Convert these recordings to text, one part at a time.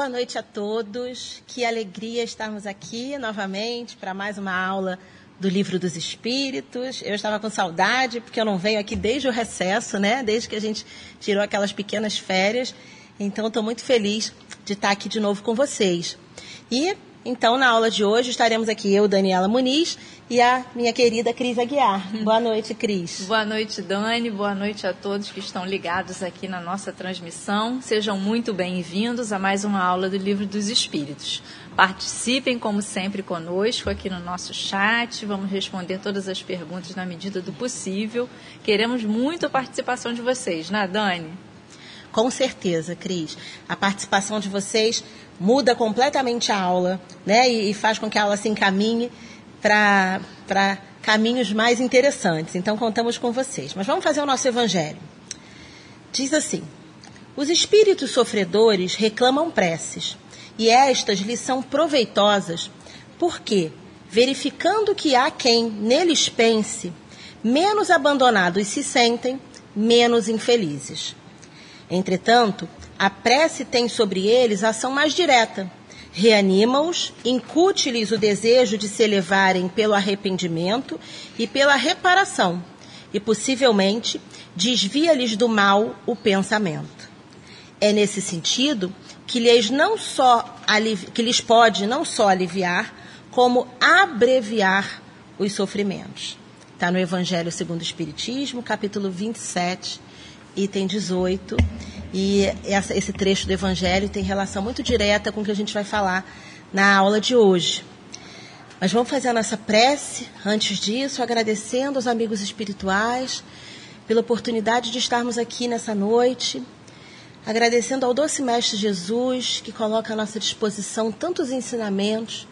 Boa noite a todos. Que alegria estarmos aqui novamente para mais uma aula do Livro dos Espíritos. Eu estava com saudade porque eu não venho aqui desde o recesso, né? Desde que a gente tirou aquelas pequenas férias. Então, estou muito feliz de estar aqui de novo com vocês. E então, na aula de hoje, estaremos aqui eu, Daniela Muniz, e a minha querida Cris Aguiar. Boa noite, Cris. Boa noite, Dani. Boa noite a todos que estão ligados aqui na nossa transmissão. Sejam muito bem-vindos a mais uma aula do Livro dos Espíritos. Participem, como sempre, conosco aqui no nosso chat. Vamos responder todas as perguntas na medida do possível. Queremos muito a participação de vocês, né, Dani? Com certeza, Cris. A participação de vocês muda completamente a aula, né? E, e faz com que a aula se encaminhe para caminhos mais interessantes. Então, contamos com vocês. Mas vamos fazer o nosso evangelho. Diz assim: Os espíritos sofredores reclamam preces, e estas lhes são proveitosas, porque, verificando que há quem neles pense, menos abandonados se sentem, menos infelizes. Entretanto, a prece tem sobre eles ação mais direta. Reanima-os, incute-lhes o desejo de se elevarem pelo arrependimento e pela reparação, e possivelmente desvia-lhes do mal o pensamento. É nesse sentido que lhes não só que lhes pode não só aliviar, como abreviar os sofrimentos. Está no Evangelho segundo o Espiritismo, capítulo 27, item 18. E essa, esse trecho do Evangelho tem relação muito direta com o que a gente vai falar na aula de hoje. Mas vamos fazer a nossa prece antes disso, agradecendo aos amigos espirituais pela oportunidade de estarmos aqui nessa noite, agradecendo ao doce Mestre Jesus que coloca à nossa disposição tantos ensinamentos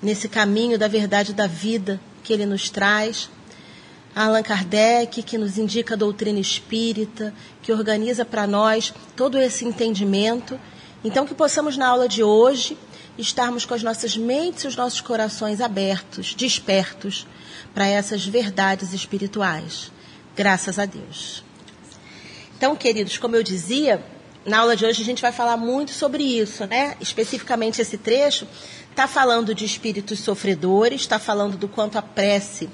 nesse caminho da verdade da vida que ele nos traz Allan Kardec, que nos indica a doutrina espírita, que organiza para nós todo esse entendimento. Então, que possamos, na aula de hoje, estarmos com as nossas mentes e os nossos corações abertos, despertos para essas verdades espirituais. Graças a Deus. Então, queridos, como eu dizia, na aula de hoje a gente vai falar muito sobre isso, né? Especificamente esse trecho está falando de espíritos sofredores, está falando do quanto a prece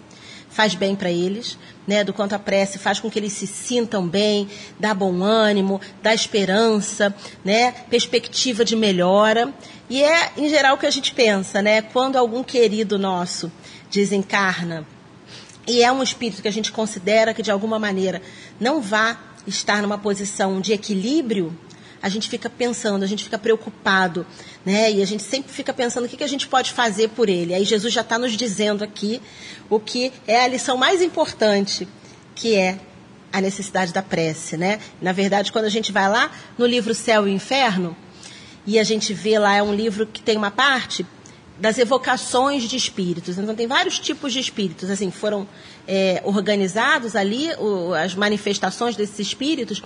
faz bem para eles, né? Do quanto a prece faz com que eles se sintam bem, dá bom ânimo, dá esperança, né? Perspectiva de melhora. E é, em geral, o que a gente pensa, né? Quando algum querido nosso desencarna e é um espírito que a gente considera que de alguma maneira não vá estar numa posição de equilíbrio, a gente fica pensando, a gente fica preocupado, né? E a gente sempre fica pensando o que, que a gente pode fazer por ele. Aí Jesus já está nos dizendo aqui o que é a lição mais importante, que é a necessidade da prece, né? Na verdade, quando a gente vai lá no livro Céu e Inferno, e a gente vê lá, é um livro que tem uma parte das evocações de espíritos. Então, tem vários tipos de espíritos, assim, foram é, organizados ali, o, as manifestações desses espíritos,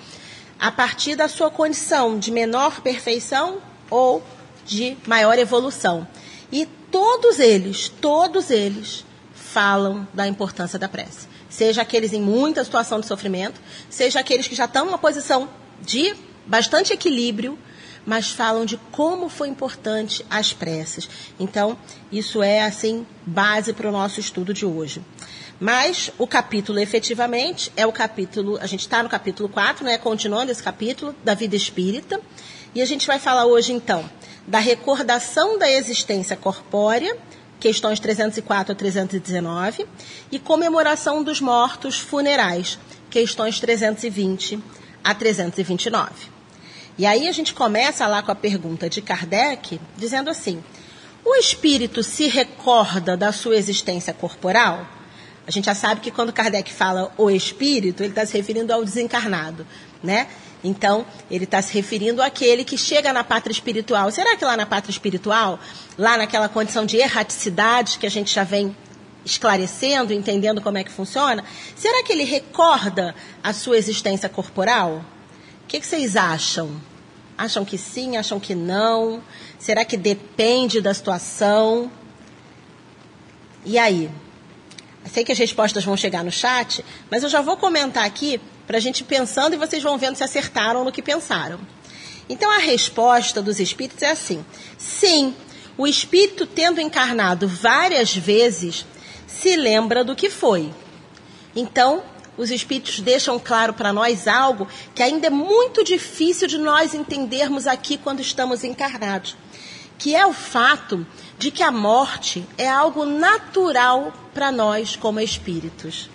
a partir da sua condição de menor perfeição ou de maior evolução. E todos eles, todos eles falam da importância da prece. Seja aqueles em muita situação de sofrimento, seja aqueles que já estão numa posição de bastante equilíbrio, mas falam de como foi importante as preces. Então, isso é assim base para o nosso estudo de hoje. Mas o capítulo, efetivamente, é o capítulo. A gente está no capítulo 4, né? Continuando esse capítulo da vida espírita. E a gente vai falar hoje, então, da recordação da existência corpórea, questões 304 a 319, e comemoração dos mortos funerais, questões 320 a 329. E aí a gente começa lá com a pergunta de Kardec, dizendo assim: o espírito se recorda da sua existência corporal? A gente já sabe que quando Kardec fala o espírito, ele está se referindo ao desencarnado, né? Então, ele está se referindo àquele que chega na pátria espiritual. Será que lá na pátria espiritual, lá naquela condição de erraticidade que a gente já vem esclarecendo, entendendo como é que funciona, será que ele recorda a sua existência corporal? O que, que vocês acham? Acham que sim? Acham que não? Será que depende da situação? E aí? Sei que as respostas vão chegar no chat, mas eu já vou comentar aqui para a gente pensando e vocês vão vendo se acertaram no que pensaram. Então a resposta dos espíritos é assim: sim, o espírito, tendo encarnado várias vezes, se lembra do que foi. Então, os espíritos deixam claro para nós algo que ainda é muito difícil de nós entendermos aqui quando estamos encarnados, que é o fato de que a morte é algo natural para nós como espíritos.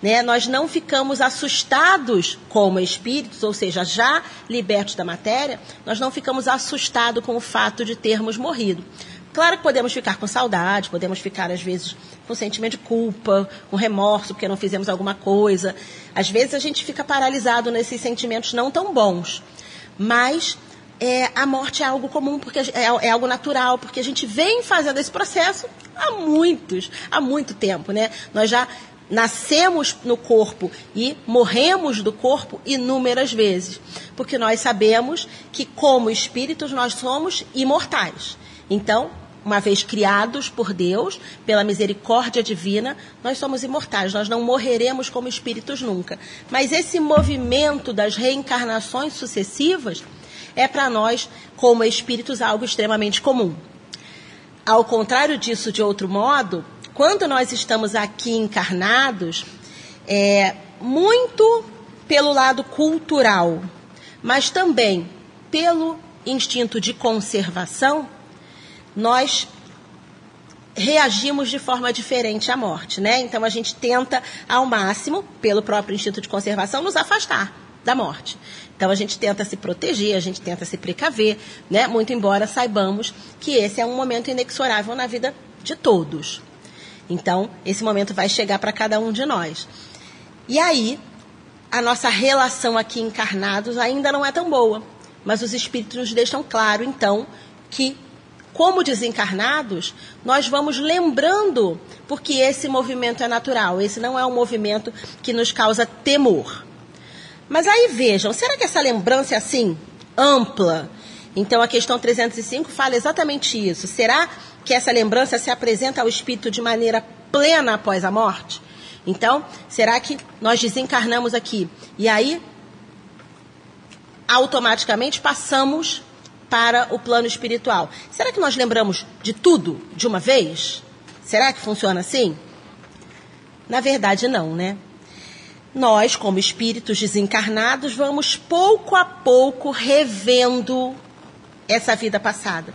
Né? Nós não ficamos assustados como espíritos, ou seja, já libertos da matéria, nós não ficamos assustados com o fato de termos morrido. Claro que podemos ficar com saudade, podemos ficar, às vezes, com sentimento de culpa, com remorso porque não fizemos alguma coisa. Às vezes a gente fica paralisado nesses sentimentos não tão bons. Mas é, a morte é algo comum, porque é, é, algo natural, porque a gente vem fazendo esse processo há muitos, há muito tempo, né? Nós já nascemos no corpo e morremos do corpo inúmeras vezes, porque nós sabemos que como espíritos nós somos imortais. Então, uma vez criados por Deus, pela misericórdia divina, nós somos imortais, nós não morreremos como espíritos nunca. Mas esse movimento das reencarnações sucessivas é para nós, como espíritos, algo extremamente comum. Ao contrário disso, de outro modo, quando nós estamos aqui encarnados, é muito pelo lado cultural, mas também pelo instinto de conservação, nós reagimos de forma diferente à morte, né? Então a gente tenta ao máximo, pelo próprio instinto de conservação, nos afastar da morte. Então a gente tenta se proteger, a gente tenta se precaver, né? Muito embora saibamos que esse é um momento inexorável na vida de todos. Então, esse momento vai chegar para cada um de nós. E aí, a nossa relação aqui encarnados ainda não é tão boa, mas os espíritos nos deixam claro então que como desencarnados, nós vamos lembrando, porque esse movimento é natural, esse não é um movimento que nos causa temor. Mas aí vejam, será que essa lembrança é assim, ampla? Então a questão 305 fala exatamente isso. Será que essa lembrança se apresenta ao espírito de maneira plena após a morte? Então, será que nós desencarnamos aqui e aí automaticamente passamos para o plano espiritual. Será que nós lembramos de tudo de uma vez? Será que funciona assim? Na verdade, não, né? Nós, como espíritos desencarnados, vamos pouco a pouco revendo essa vida passada.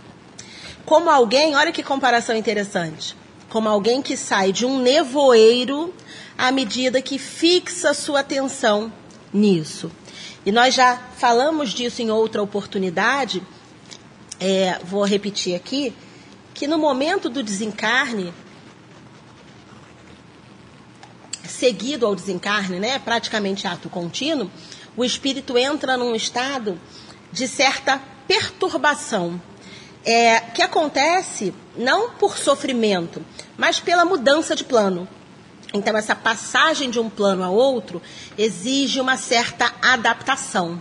Como alguém, olha que comparação interessante. Como alguém que sai de um nevoeiro à medida que fixa sua atenção nisso. E nós já falamos disso em outra oportunidade, é, vou repetir aqui, que no momento do desencarne, seguido ao desencarne, né, praticamente ato contínuo, o espírito entra num estado de certa perturbação, é, que acontece não por sofrimento, mas pela mudança de plano. Então, essa passagem de um plano a outro exige uma certa adaptação.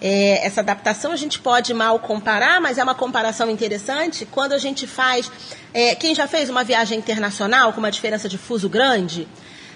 É, essa adaptação a gente pode mal comparar, mas é uma comparação interessante quando a gente faz. É, quem já fez uma viagem internacional com uma diferença de fuso grande?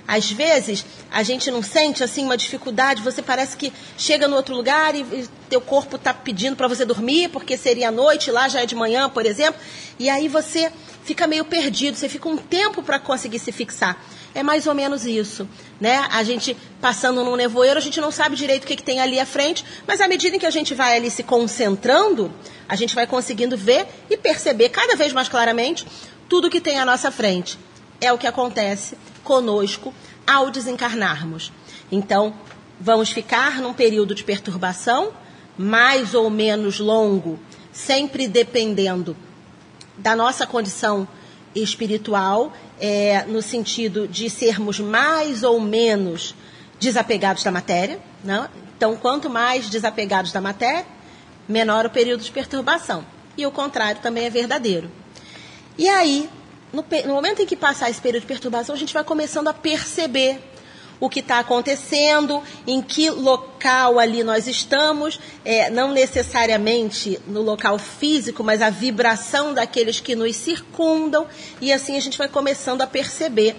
Às vezes a gente não sente assim uma dificuldade, você parece que chega no outro lugar e, e teu corpo está pedindo para você dormir, porque seria noite, lá já é de manhã, por exemplo, e aí você fica meio perdido, você fica um tempo para conseguir se fixar. É mais ou menos isso, né? A gente passando num nevoeiro, a gente não sabe direito o que, que tem ali à frente, mas à medida em que a gente vai ali se concentrando, a gente vai conseguindo ver e perceber cada vez mais claramente tudo que tem à nossa frente. É o que acontece conosco ao desencarnarmos. Então, vamos ficar num período de perturbação, mais ou menos longo, sempre dependendo da nossa condição espiritual é, no sentido de sermos mais ou menos desapegados da matéria. Né? Então, quanto mais desapegados da matéria, menor o período de perturbação. E o contrário também é verdadeiro. E aí, no, no momento em que passar esse período de perturbação, a gente vai começando a perceber o que está acontecendo, em que local ali nós estamos, é, não necessariamente no local físico, mas a vibração daqueles que nos circundam, e assim a gente vai começando a perceber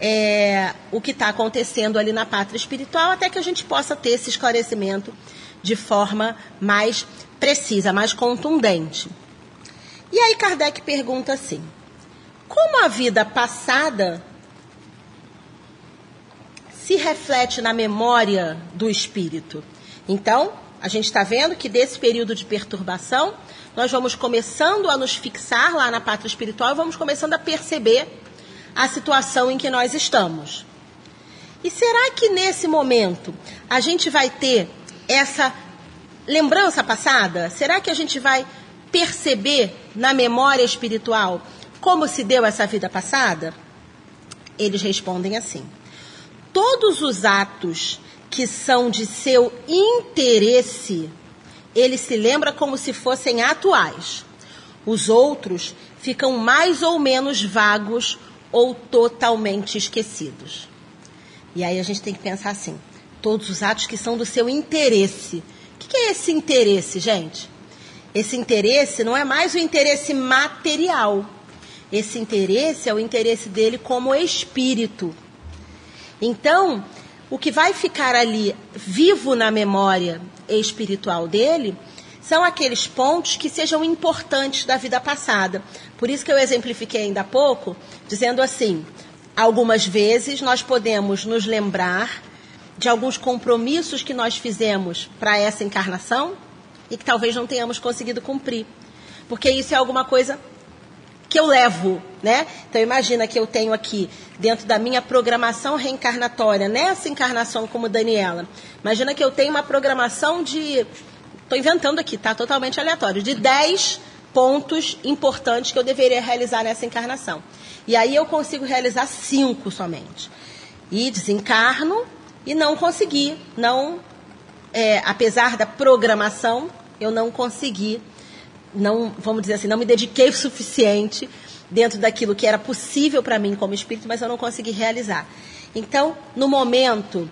é, o que está acontecendo ali na pátria espiritual, até que a gente possa ter esse esclarecimento de forma mais precisa, mais contundente. E aí Kardec pergunta assim: como a vida passada se reflete na memória do espírito? Então, a gente está vendo que desse período de perturbação, nós vamos começando a nos fixar lá na pátria espiritual vamos começando a perceber a situação em que nós estamos. E será que nesse momento a gente vai ter essa lembrança passada? Será que a gente vai perceber na memória espiritual como se deu essa vida passada? Eles respondem assim: todos os atos que são de seu interesse, ele se lembra como se fossem atuais. Os outros ficam mais ou menos vagos ou totalmente esquecidos. E aí a gente tem que pensar assim: todos os atos que são do seu interesse. O que é esse interesse, gente? Esse interesse não é mais o interesse material. Esse interesse é o interesse dele como espírito. Então, o que vai ficar ali vivo na memória espiritual dele são aqueles pontos que sejam importantes da vida passada. Por isso que eu exemplifiquei ainda há pouco, dizendo assim: Algumas vezes nós podemos nos lembrar de alguns compromissos que nós fizemos para essa encarnação e que talvez não tenhamos conseguido cumprir. Porque isso é alguma coisa que eu levo, né? Então imagina que eu tenho aqui dentro da minha programação reencarnatória, nessa encarnação como Daniela. Imagina que eu tenho uma programação de estou inventando aqui, tá? Totalmente aleatório, de 10 pontos importantes que eu deveria realizar nessa encarnação. E aí eu consigo realizar cinco somente. E desencarno e não consegui, não, é, apesar da programação, eu não consegui, não, vamos dizer assim, não me dediquei o suficiente dentro daquilo que era possível para mim como espírito, mas eu não consegui realizar. Então, no momento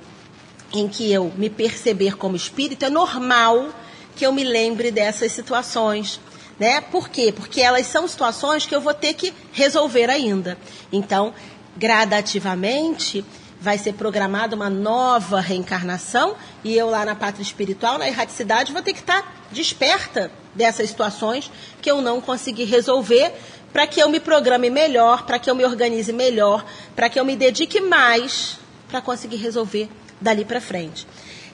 em que eu me perceber como espírito, é normal que eu me lembre dessas situações né? Por quê? Porque elas são situações que eu vou ter que resolver ainda. Então, gradativamente, vai ser programada uma nova reencarnação e eu lá na pátria espiritual, na erraticidade, vou ter que estar desperta dessas situações que eu não consegui resolver para que eu me programe melhor, para que eu me organize melhor, para que eu me dedique mais para conseguir resolver dali para frente.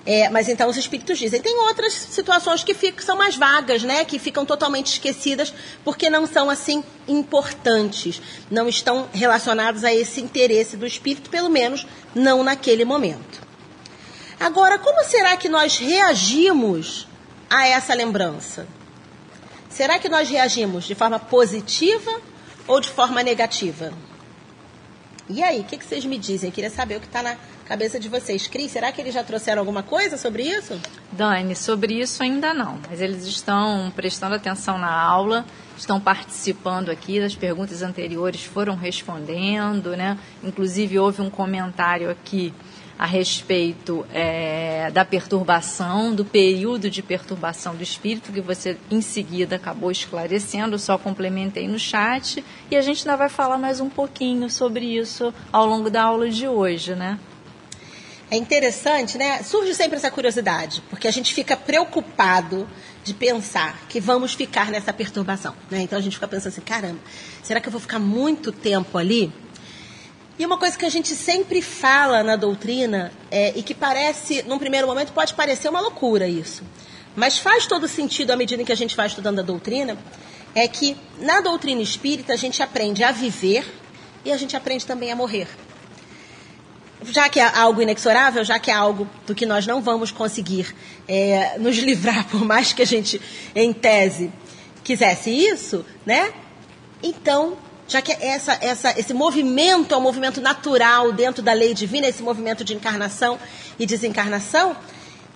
É, mas então os espíritos dizem. Tem outras situações que ficam, são mais vagas, né? Que ficam totalmente esquecidas porque não são assim importantes, não estão relacionados a esse interesse do espírito, pelo menos não naquele momento. Agora, como será que nós reagimos a essa lembrança? Será que nós reagimos de forma positiva ou de forma negativa? E aí, o que, que vocês me dizem? Eu queria saber o que está na cabeça de vocês. Cris, será que eles já trouxeram alguma coisa sobre isso? Dani, sobre isso ainda não, mas eles estão prestando atenção na aula, estão participando aqui, as perguntas anteriores foram respondendo, né? Inclusive houve um comentário aqui a respeito é, da perturbação, do período de perturbação do espírito, que você em seguida acabou esclarecendo, só complementei no chat, e a gente ainda vai falar mais um pouquinho sobre isso ao longo da aula de hoje, né? É interessante, né? Surge sempre essa curiosidade, porque a gente fica preocupado de pensar que vamos ficar nessa perturbação, né? Então a gente fica pensando assim, caramba, será que eu vou ficar muito tempo ali? E uma coisa que a gente sempre fala na doutrina, é, e que parece, num primeiro momento, pode parecer uma loucura isso, mas faz todo sentido à medida que a gente vai estudando a doutrina, é que na doutrina espírita a gente aprende a viver e a gente aprende também a morrer. Já que é algo inexorável, já que é algo do que nós não vamos conseguir é, nos livrar, por mais que a gente, em tese, quisesse isso, né? Então, já que essa, essa, esse movimento é um movimento natural dentro da lei divina, esse movimento de encarnação e desencarnação,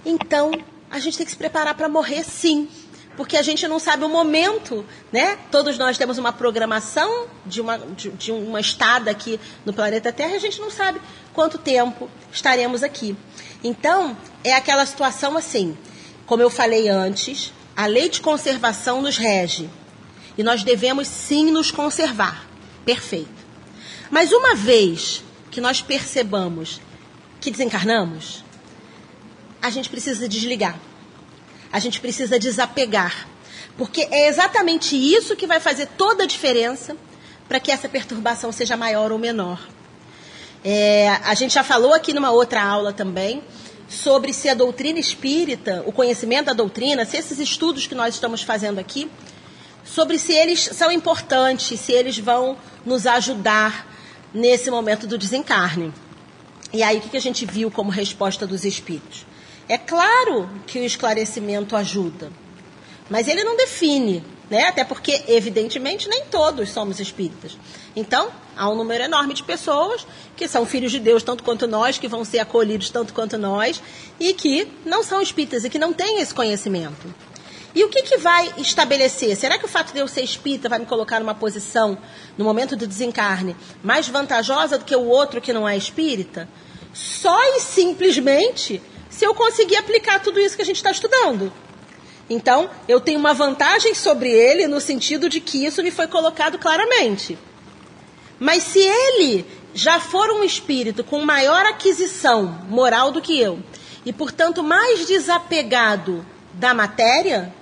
então a gente tem que se preparar para morrer sim. Porque a gente não sabe o momento, né? Todos nós temos uma programação de uma, de, de uma estada aqui no planeta Terra a gente não sabe quanto tempo estaremos aqui. Então, é aquela situação assim, como eu falei antes, a lei de conservação nos rege. E nós devemos sim nos conservar. Perfeito. Mas uma vez que nós percebamos que desencarnamos, a gente precisa desligar. a gente precisa desapegar. Porque é exatamente isso que vai fazer toda a diferença para que essa perturbação seja maior ou menor. É, a gente já falou aqui numa outra aula também sobre se a doutrina espírita, o conhecimento da doutrina, se esses estudos que nós estamos fazendo aqui, sobre se eles são importantes, se eles vão nos ajudar nesse momento do desencarne. E aí, o que a gente viu como resposta dos espíritos? É claro que o esclarecimento ajuda, mas ele não define, né? Até porque, evidentemente, nem todos somos espíritas. Então, há um número enorme de pessoas que são filhos de Deus, tanto quanto nós, que vão ser acolhidos tanto quanto nós, e que não são espíritas e que não têm esse conhecimento. E o que, que vai estabelecer? Será que o fato de eu ser espírita vai me colocar numa posição, no momento do desencarne, mais vantajosa do que o outro que não é espírita? Só e simplesmente se eu conseguir aplicar tudo isso que a gente está estudando. Então, eu tenho uma vantagem sobre ele no sentido de que isso me foi colocado claramente. Mas se ele já for um espírito com maior aquisição moral do que eu, e portanto mais desapegado da matéria,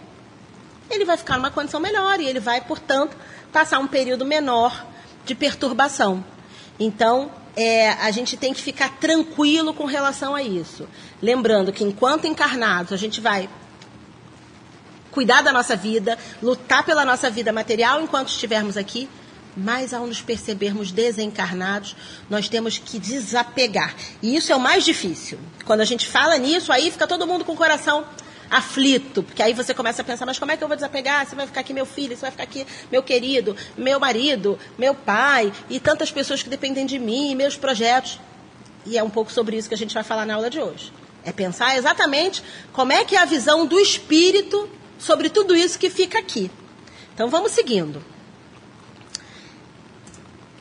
ele vai ficar numa condição melhor e ele vai, portanto, passar um período menor de perturbação. Então, é, a gente tem que ficar tranquilo com relação a isso. Lembrando que enquanto encarnados, a gente vai cuidar da nossa vida, lutar pela nossa vida material enquanto estivermos aqui, mas ao nos percebermos desencarnados, nós temos que desapegar. E isso é o mais difícil. Quando a gente fala nisso, aí fica todo mundo com o coração aflito, porque aí você começa a pensar, mas como é que eu vou desapegar? Você vai ficar aqui meu filho, você vai ficar aqui meu querido, meu marido, meu pai e tantas pessoas que dependem de mim, meus projetos. E é um pouco sobre isso que a gente vai falar na aula de hoje. É pensar exatamente como é que é a visão do espírito sobre tudo isso que fica aqui. Então vamos seguindo.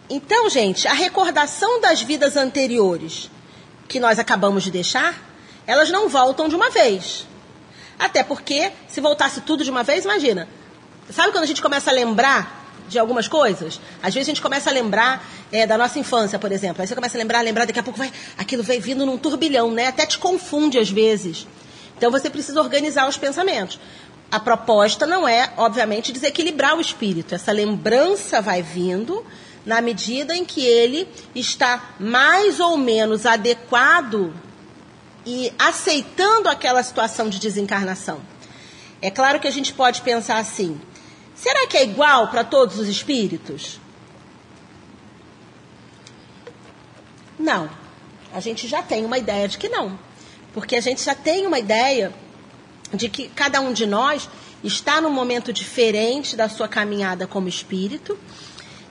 Então, gente, a recordação das vidas anteriores que nós acabamos de deixar, elas não voltam de uma vez. Até porque, se voltasse tudo de uma vez, imagina. Sabe quando a gente começa a lembrar de algumas coisas? Às vezes a gente começa a lembrar é, da nossa infância, por exemplo. Aí você começa a lembrar, lembrar, daqui a pouco vai, aquilo vem vindo num turbilhão, né? Até te confunde às vezes. Então você precisa organizar os pensamentos. A proposta não é, obviamente, desequilibrar o espírito. Essa lembrança vai vindo na medida em que ele está mais ou menos adequado e aceitando aquela situação de desencarnação. É claro que a gente pode pensar assim: será que é igual para todos os espíritos? Não. A gente já tem uma ideia de que não. Porque a gente já tem uma ideia de que cada um de nós está num momento diferente da sua caminhada como espírito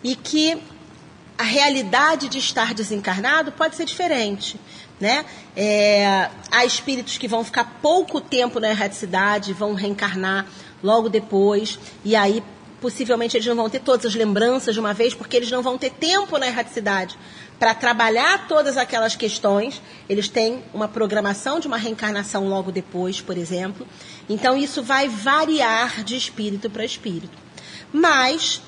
e que a realidade de estar desencarnado pode ser diferente. Né? É, há espíritos que vão ficar pouco tempo na erraticidade, vão reencarnar logo depois, e aí possivelmente eles não vão ter todas as lembranças de uma vez, porque eles não vão ter tempo na erraticidade para trabalhar todas aquelas questões. Eles têm uma programação de uma reencarnação logo depois, por exemplo. Então isso vai variar de espírito para espírito. Mas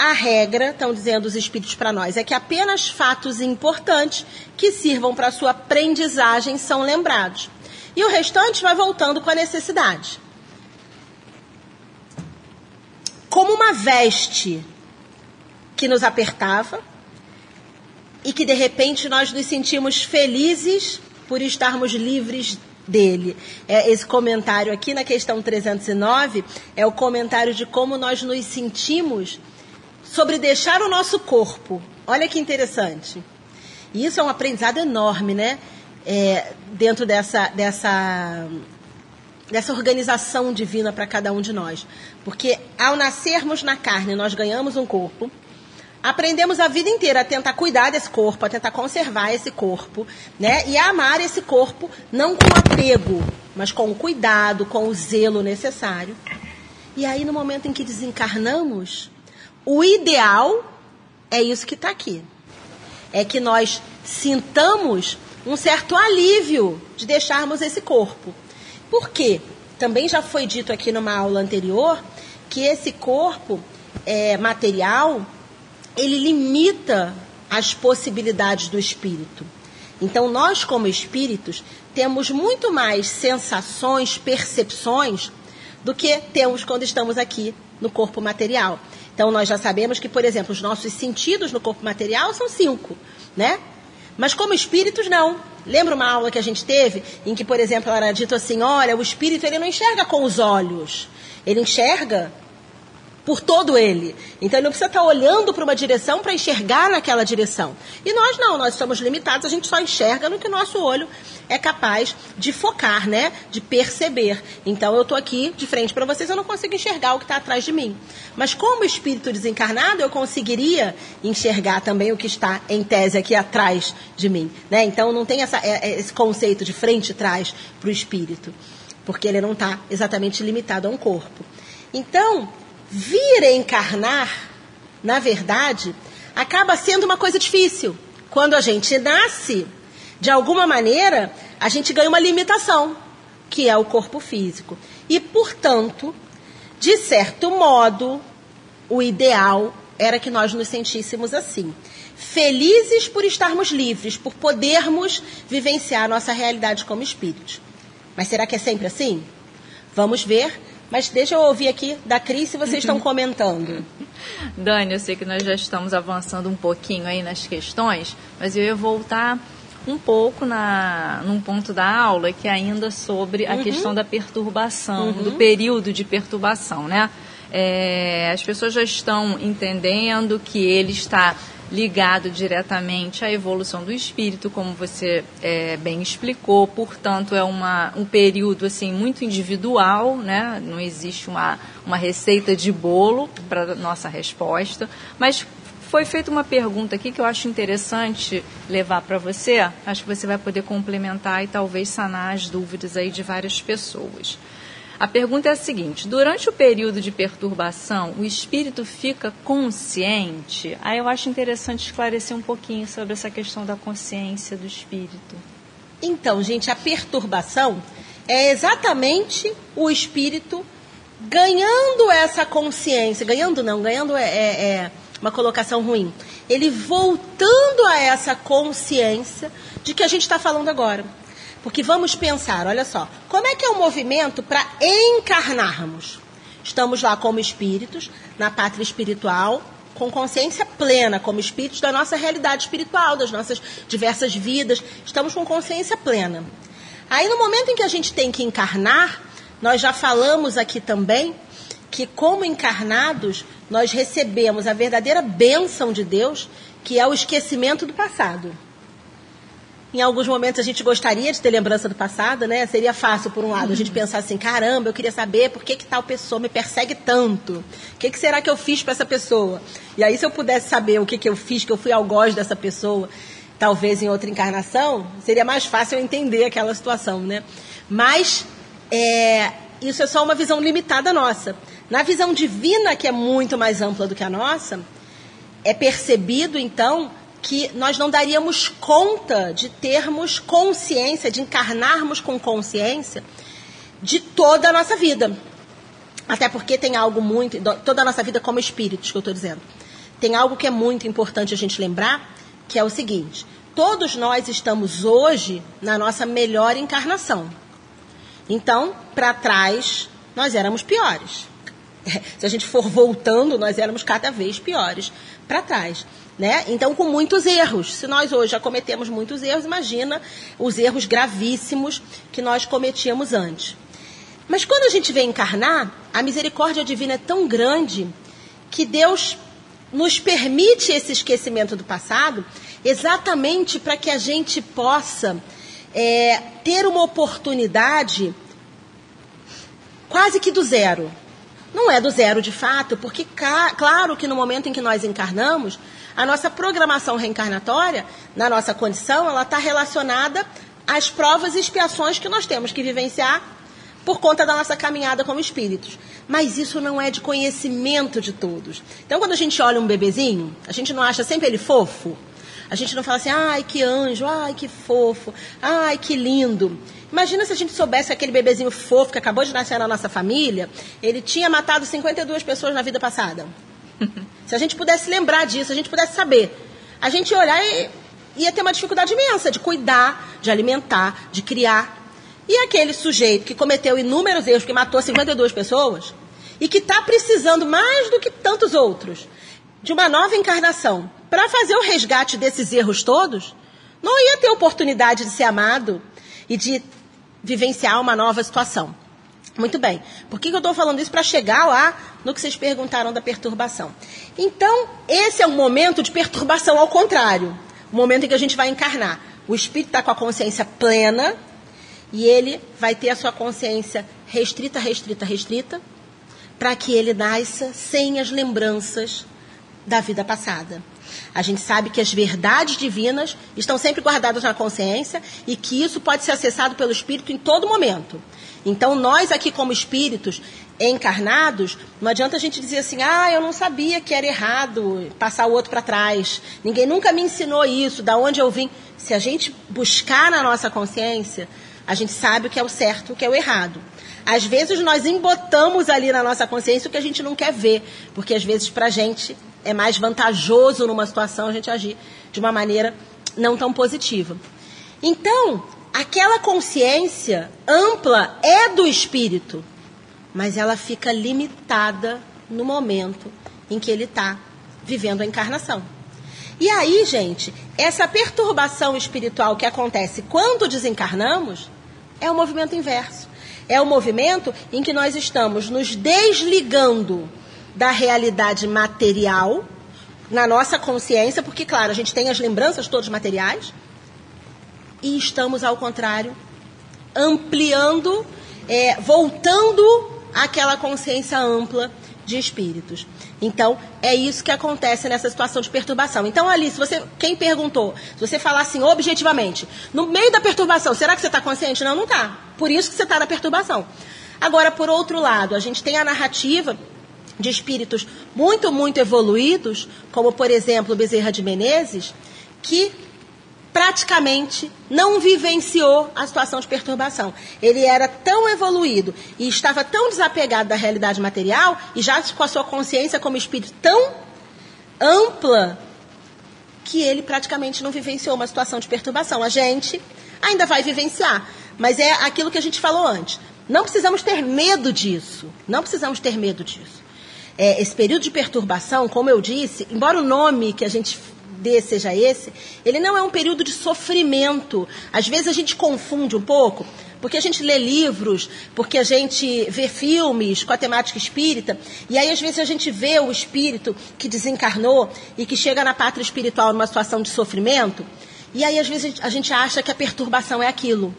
a regra, estão dizendo os espíritos para nós, é que apenas fatos importantes que sirvam para a sua aprendizagem são lembrados. E o restante vai voltando com a necessidade. Como uma veste que nos apertava e que de repente nós nos sentimos felizes por estarmos livres dele. É, esse comentário aqui na questão 309 é o comentário de como nós nos sentimos sobre deixar o nosso corpo. Olha que interessante. E isso é um aprendizado enorme, né? É, dentro dessa, dessa, dessa organização divina para cada um de nós. Porque ao nascermos na carne, nós ganhamos um corpo. Aprendemos a vida inteira a tentar cuidar desse corpo, a tentar conservar esse corpo, né? E a amar esse corpo, não com apego, mas com o cuidado, com o zelo necessário. E aí, no momento em que desencarnamos, o ideal é isso que está aqui. É que nós sintamos um certo alívio de deixarmos esse corpo. Por quê? Também já foi dito aqui numa aula anterior que esse corpo é, material ele limita as possibilidades do espírito. Então, nós, como espíritos, temos muito mais sensações, percepções, do que temos quando estamos aqui no corpo material. Então, nós já sabemos que, por exemplo, os nossos sentidos no corpo material são cinco, né? Mas como espíritos, não. Lembra uma aula que a gente teve em que, por exemplo, era dito assim: olha, o espírito ele não enxerga com os olhos, ele enxerga por todo ele. Então ele não precisa estar olhando para uma direção para enxergar naquela direção. E nós não, nós somos limitados, a gente só enxerga no que o nosso olho é capaz de focar, né? De perceber. Então eu estou aqui de frente para vocês, eu não consigo enxergar o que está atrás de mim. Mas como espírito desencarnado, eu conseguiria enxergar também o que está em tese aqui atrás de mim. Né? Então não tem essa, é, é, esse conceito de frente e trás para o espírito. Porque ele não está exatamente limitado a um corpo. Então, vir encarnar, na verdade, acaba sendo uma coisa difícil. Quando a gente nasce, de alguma maneira, a gente ganha uma limitação, que é o corpo físico. E, portanto, de certo modo, o ideal era que nós nos sentíssemos assim. Felizes por estarmos livres, por podermos vivenciar nossa realidade como espíritos. Mas será que é sempre assim? Vamos ver mas deixa eu ouvir aqui da Cris se vocês estão comentando. Dani, eu sei que nós já estamos avançando um pouquinho aí nas questões, mas eu ia voltar um pouco na, num ponto da aula que é ainda sobre a uhum. questão da perturbação, uhum. do período de perturbação, né? É, as pessoas já estão entendendo que ele está ligado diretamente à evolução do espírito, como você é, bem explicou. Portanto, é uma, um período assim muito individual, né? Não existe uma, uma receita de bolo para nossa resposta, mas foi feita uma pergunta aqui que eu acho interessante levar para você. Acho que você vai poder complementar e talvez sanar as dúvidas aí de várias pessoas. A pergunta é a seguinte: durante o período de perturbação, o espírito fica consciente? Aí eu acho interessante esclarecer um pouquinho sobre essa questão da consciência do espírito. Então, gente, a perturbação é exatamente o espírito ganhando essa consciência. Ganhando não, ganhando é, é, é uma colocação ruim. Ele voltando a essa consciência de que a gente está falando agora. Porque vamos pensar, olha só, como é que é o movimento para encarnarmos? Estamos lá como espíritos, na pátria espiritual, com consciência plena, como espíritos da nossa realidade espiritual, das nossas diversas vidas. Estamos com consciência plena. Aí, no momento em que a gente tem que encarnar, nós já falamos aqui também que, como encarnados, nós recebemos a verdadeira bênção de Deus, que é o esquecimento do passado. Em alguns momentos a gente gostaria de ter lembrança do passado, né? Seria fácil, por um lado, a gente pensar assim: caramba, eu queria saber por que, que tal pessoa me persegue tanto. O que, que será que eu fiz para essa pessoa? E aí, se eu pudesse saber o que, que eu fiz, que eu fui algoz dessa pessoa, talvez em outra encarnação, seria mais fácil eu entender aquela situação, né? Mas é, isso é só uma visão limitada nossa. Na visão divina, que é muito mais ampla do que a nossa, é percebido, então, que nós não daríamos conta de termos consciência, de encarnarmos com consciência de toda a nossa vida. Até porque tem algo muito. toda a nossa vida como espíritos, que eu estou dizendo. Tem algo que é muito importante a gente lembrar, que é o seguinte: todos nós estamos hoje na nossa melhor encarnação. Então, para trás, nós éramos piores. Se a gente for voltando, nós éramos cada vez piores para trás. Né? Então, com muitos erros. Se nós hoje já cometemos muitos erros, imagina os erros gravíssimos que nós cometíamos antes. Mas quando a gente vem encarnar, a misericórdia divina é tão grande que Deus nos permite esse esquecimento do passado exatamente para que a gente possa é, ter uma oportunidade quase que do zero. Não é do zero de fato, porque claro que no momento em que nós encarnamos, a nossa programação reencarnatória, na nossa condição, ela está relacionada às provas e expiações que nós temos que vivenciar por conta da nossa caminhada como espíritos. Mas isso não é de conhecimento de todos. Então, quando a gente olha um bebezinho, a gente não acha sempre ele fofo? A gente não fala assim, ai, que anjo, ai, que fofo, ai, que lindo. Imagina se a gente soubesse que aquele bebezinho fofo que acabou de nascer na nossa família, ele tinha matado 52 pessoas na vida passada. se a gente pudesse lembrar disso, a gente pudesse saber. A gente ia olhar e ia ter uma dificuldade imensa de cuidar, de alimentar, de criar. E aquele sujeito que cometeu inúmeros erros, que matou 52 pessoas, e que está precisando mais do que tantos outros de uma nova encarnação para fazer o resgate desses erros todos, não ia ter oportunidade de ser amado e de vivenciar uma nova situação. Muito bem. Por que eu estou falando isso? Para chegar lá no que vocês perguntaram da perturbação. Então, esse é um momento de perturbação ao contrário. O momento em que a gente vai encarnar. O espírito está com a consciência plena e ele vai ter a sua consciência restrita, restrita, restrita, para que ele nasça sem as lembranças da vida passada. A gente sabe que as verdades divinas estão sempre guardadas na consciência e que isso pode ser acessado pelo espírito em todo momento. Então, nós aqui, como espíritos encarnados, não adianta a gente dizer assim: ah, eu não sabia que era errado passar o outro para trás. Ninguém nunca me ensinou isso, da onde eu vim. Se a gente buscar na nossa consciência, a gente sabe o que é o certo, o que é o errado. Às vezes nós embotamos ali na nossa consciência o que a gente não quer ver, porque às vezes para a gente é mais vantajoso numa situação a gente agir de uma maneira não tão positiva. Então, aquela consciência ampla é do espírito, mas ela fica limitada no momento em que ele está vivendo a encarnação. E aí, gente, essa perturbação espiritual que acontece quando desencarnamos é o movimento inverso. É o movimento em que nós estamos nos desligando da realidade material na nossa consciência, porque, claro, a gente tem as lembranças todas materiais, e estamos, ao contrário, ampliando, é, voltando àquela consciência ampla de espíritos. Então, é isso que acontece nessa situação de perturbação. Então, ali, se você, quem perguntou, se você falar assim objetivamente, no meio da perturbação, será que você está consciente? Não, não está. Por isso que você está na perturbação. Agora, por outro lado, a gente tem a narrativa de espíritos muito, muito evoluídos, como por exemplo Bezerra de Menezes, que praticamente não vivenciou a situação de perturbação. Ele era tão evoluído e estava tão desapegado da realidade material e já com a sua consciência como espírito tão ampla que ele praticamente não vivenciou uma situação de perturbação. A gente ainda vai vivenciar, mas é aquilo que a gente falou antes. Não precisamos ter medo disso. Não precisamos ter medo disso é, esse período de perturbação, como eu disse, embora o nome que a gente dê seja esse, ele não é um período de sofrimento. Às vezes a gente confunde um pouco, porque a gente lê livros, porque a gente vê filmes com a temática espírita, e aí às vezes a gente vê o espírito que desencarnou e que chega na pátria espiritual numa situação de sofrimento, e aí às vezes a gente acha que a perturbação é aquilo.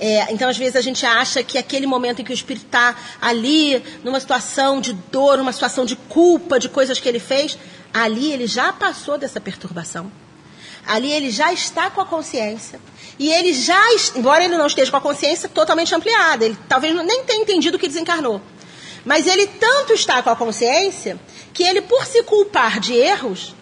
É, então, às vezes, a gente acha que aquele momento em que o espírito está ali, numa situação de dor, numa situação de culpa, de coisas que ele fez, ali ele já passou dessa perturbação. Ali ele já está com a consciência. E ele já, embora ele não esteja com a consciência totalmente ampliada, ele talvez nem tenha entendido que desencarnou. Mas ele tanto está com a consciência que ele, por se culpar de erros,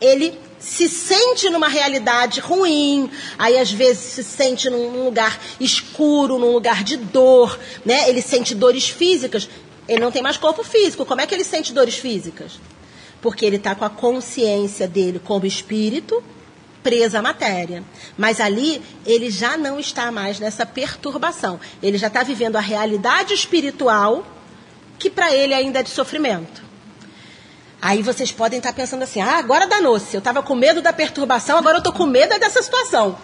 ele se sente numa realidade ruim, aí às vezes se sente num lugar escuro, num lugar de dor, né? Ele sente dores físicas. Ele não tem mais corpo físico. Como é que ele sente dores físicas? Porque ele está com a consciência dele como espírito presa à matéria. Mas ali ele já não está mais nessa perturbação. Ele já está vivendo a realidade espiritual que para ele ainda é de sofrimento. Aí vocês podem estar pensando assim: ah, agora danou-se. Eu estava com medo da perturbação, agora eu estou com medo dessa situação.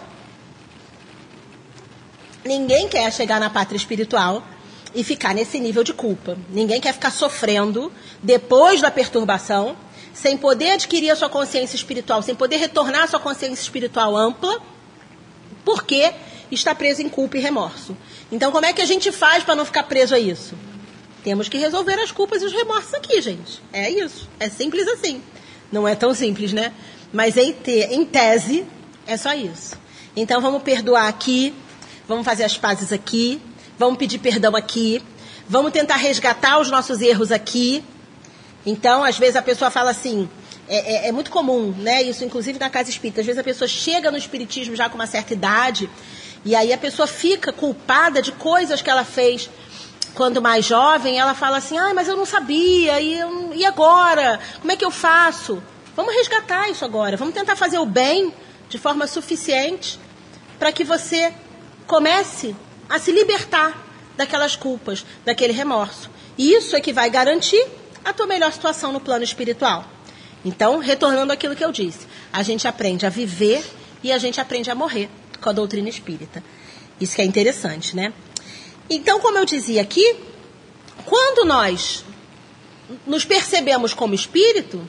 Ninguém quer chegar na pátria espiritual e ficar nesse nível de culpa. Ninguém quer ficar sofrendo depois da perturbação, sem poder adquirir a sua consciência espiritual, sem poder retornar a sua consciência espiritual ampla, porque está preso em culpa e remorso. Então, como é que a gente faz para não ficar preso a isso? Temos que resolver as culpas e os remorsos aqui, gente. É isso. É simples assim. Não é tão simples, né? Mas em, te, em tese, é só isso. Então vamos perdoar aqui, vamos fazer as pazes aqui, vamos pedir perdão aqui, vamos tentar resgatar os nossos erros aqui. Então, às vezes a pessoa fala assim, é, é, é, muito comum, né? Isso, inclusive na casa espírita. Às vezes a pessoa chega no espiritismo já com uma certa idade e aí a pessoa fica culpada de coisas que ela fez quando mais jovem, ela fala assim: ah, mas eu não sabia, e, e agora? Como é que eu faço? Vamos resgatar isso agora, vamos tentar fazer o bem de forma suficiente para que você comece a se libertar daquelas culpas, daquele remorso. E isso é que vai garantir a tua melhor situação no plano espiritual. Então, retornando àquilo que eu disse, a gente aprende a viver e a gente aprende a morrer com a doutrina espírita. Isso que é interessante, né? Então, como eu dizia aqui, quando nós nos percebemos como espírito,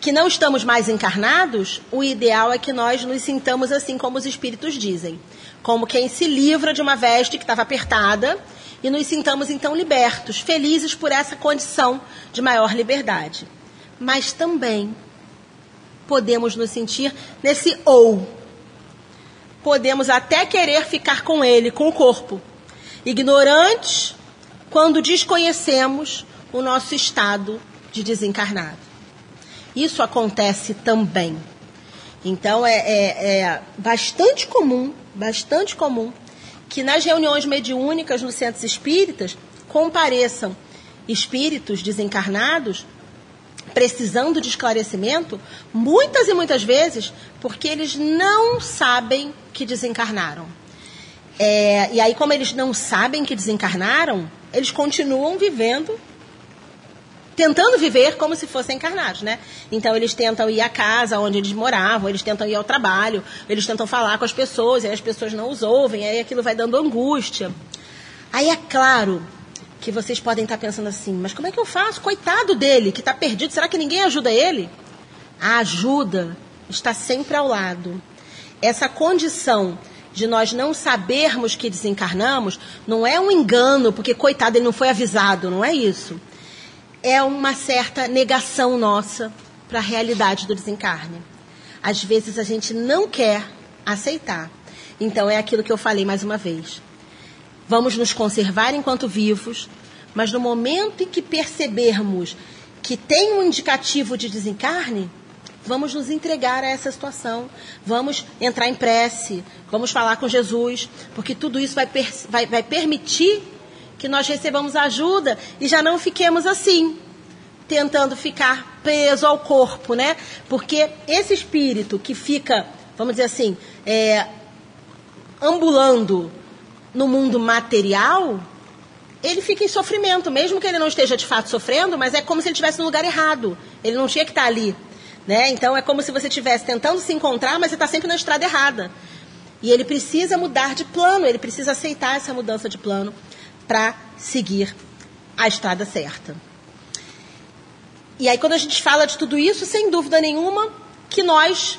que não estamos mais encarnados, o ideal é que nós nos sintamos assim como os espíritos dizem, como quem se livra de uma veste que estava apertada e nos sintamos então libertos, felizes por essa condição de maior liberdade. Mas também podemos nos sentir nesse ou. Podemos até querer ficar com ele, com o corpo, ignorantes quando desconhecemos o nosso estado de desencarnado. Isso acontece também. Então é, é, é bastante comum, bastante comum que nas reuniões mediúnicas nos centros espíritas compareçam espíritos desencarnados precisando de esclarecimento, muitas e muitas vezes porque eles não sabem que desencarnaram. É, e aí, como eles não sabem que desencarnaram, eles continuam vivendo tentando viver como se fossem encarnados, né? Então eles tentam ir à casa onde eles moravam, eles tentam ir ao trabalho, eles tentam falar com as pessoas, e as pessoas não os ouvem, aí aquilo vai dando angústia. Aí é claro que vocês podem estar pensando assim, mas como é que eu faço? Coitado dele, que está perdido, será que ninguém ajuda ele? A ajuda está sempre ao lado. Essa condição de nós não sabermos que desencarnamos não é um engano, porque coitado ele não foi avisado, não é isso é uma certa negação nossa para a realidade do desencarne. Às vezes a gente não quer aceitar. Então é aquilo que eu falei mais uma vez. Vamos nos conservar enquanto vivos, mas no momento em que percebermos que tem um indicativo de desencarne, vamos nos entregar a essa situação, vamos entrar em prece, vamos falar com Jesus, porque tudo isso vai, vai, vai permitir que nós recebamos ajuda e já não fiquemos assim, tentando ficar preso ao corpo, né? Porque esse espírito que fica, vamos dizer assim, é, ambulando no mundo material, ele fica em sofrimento, mesmo que ele não esteja de fato sofrendo, mas é como se ele estivesse no lugar errado. Ele não tinha que estar ali. Né? Então é como se você estivesse tentando se encontrar, mas você está sempre na estrada errada. E ele precisa mudar de plano, ele precisa aceitar essa mudança de plano para seguir a estrada certa. E aí, quando a gente fala de tudo isso, sem dúvida nenhuma, que nós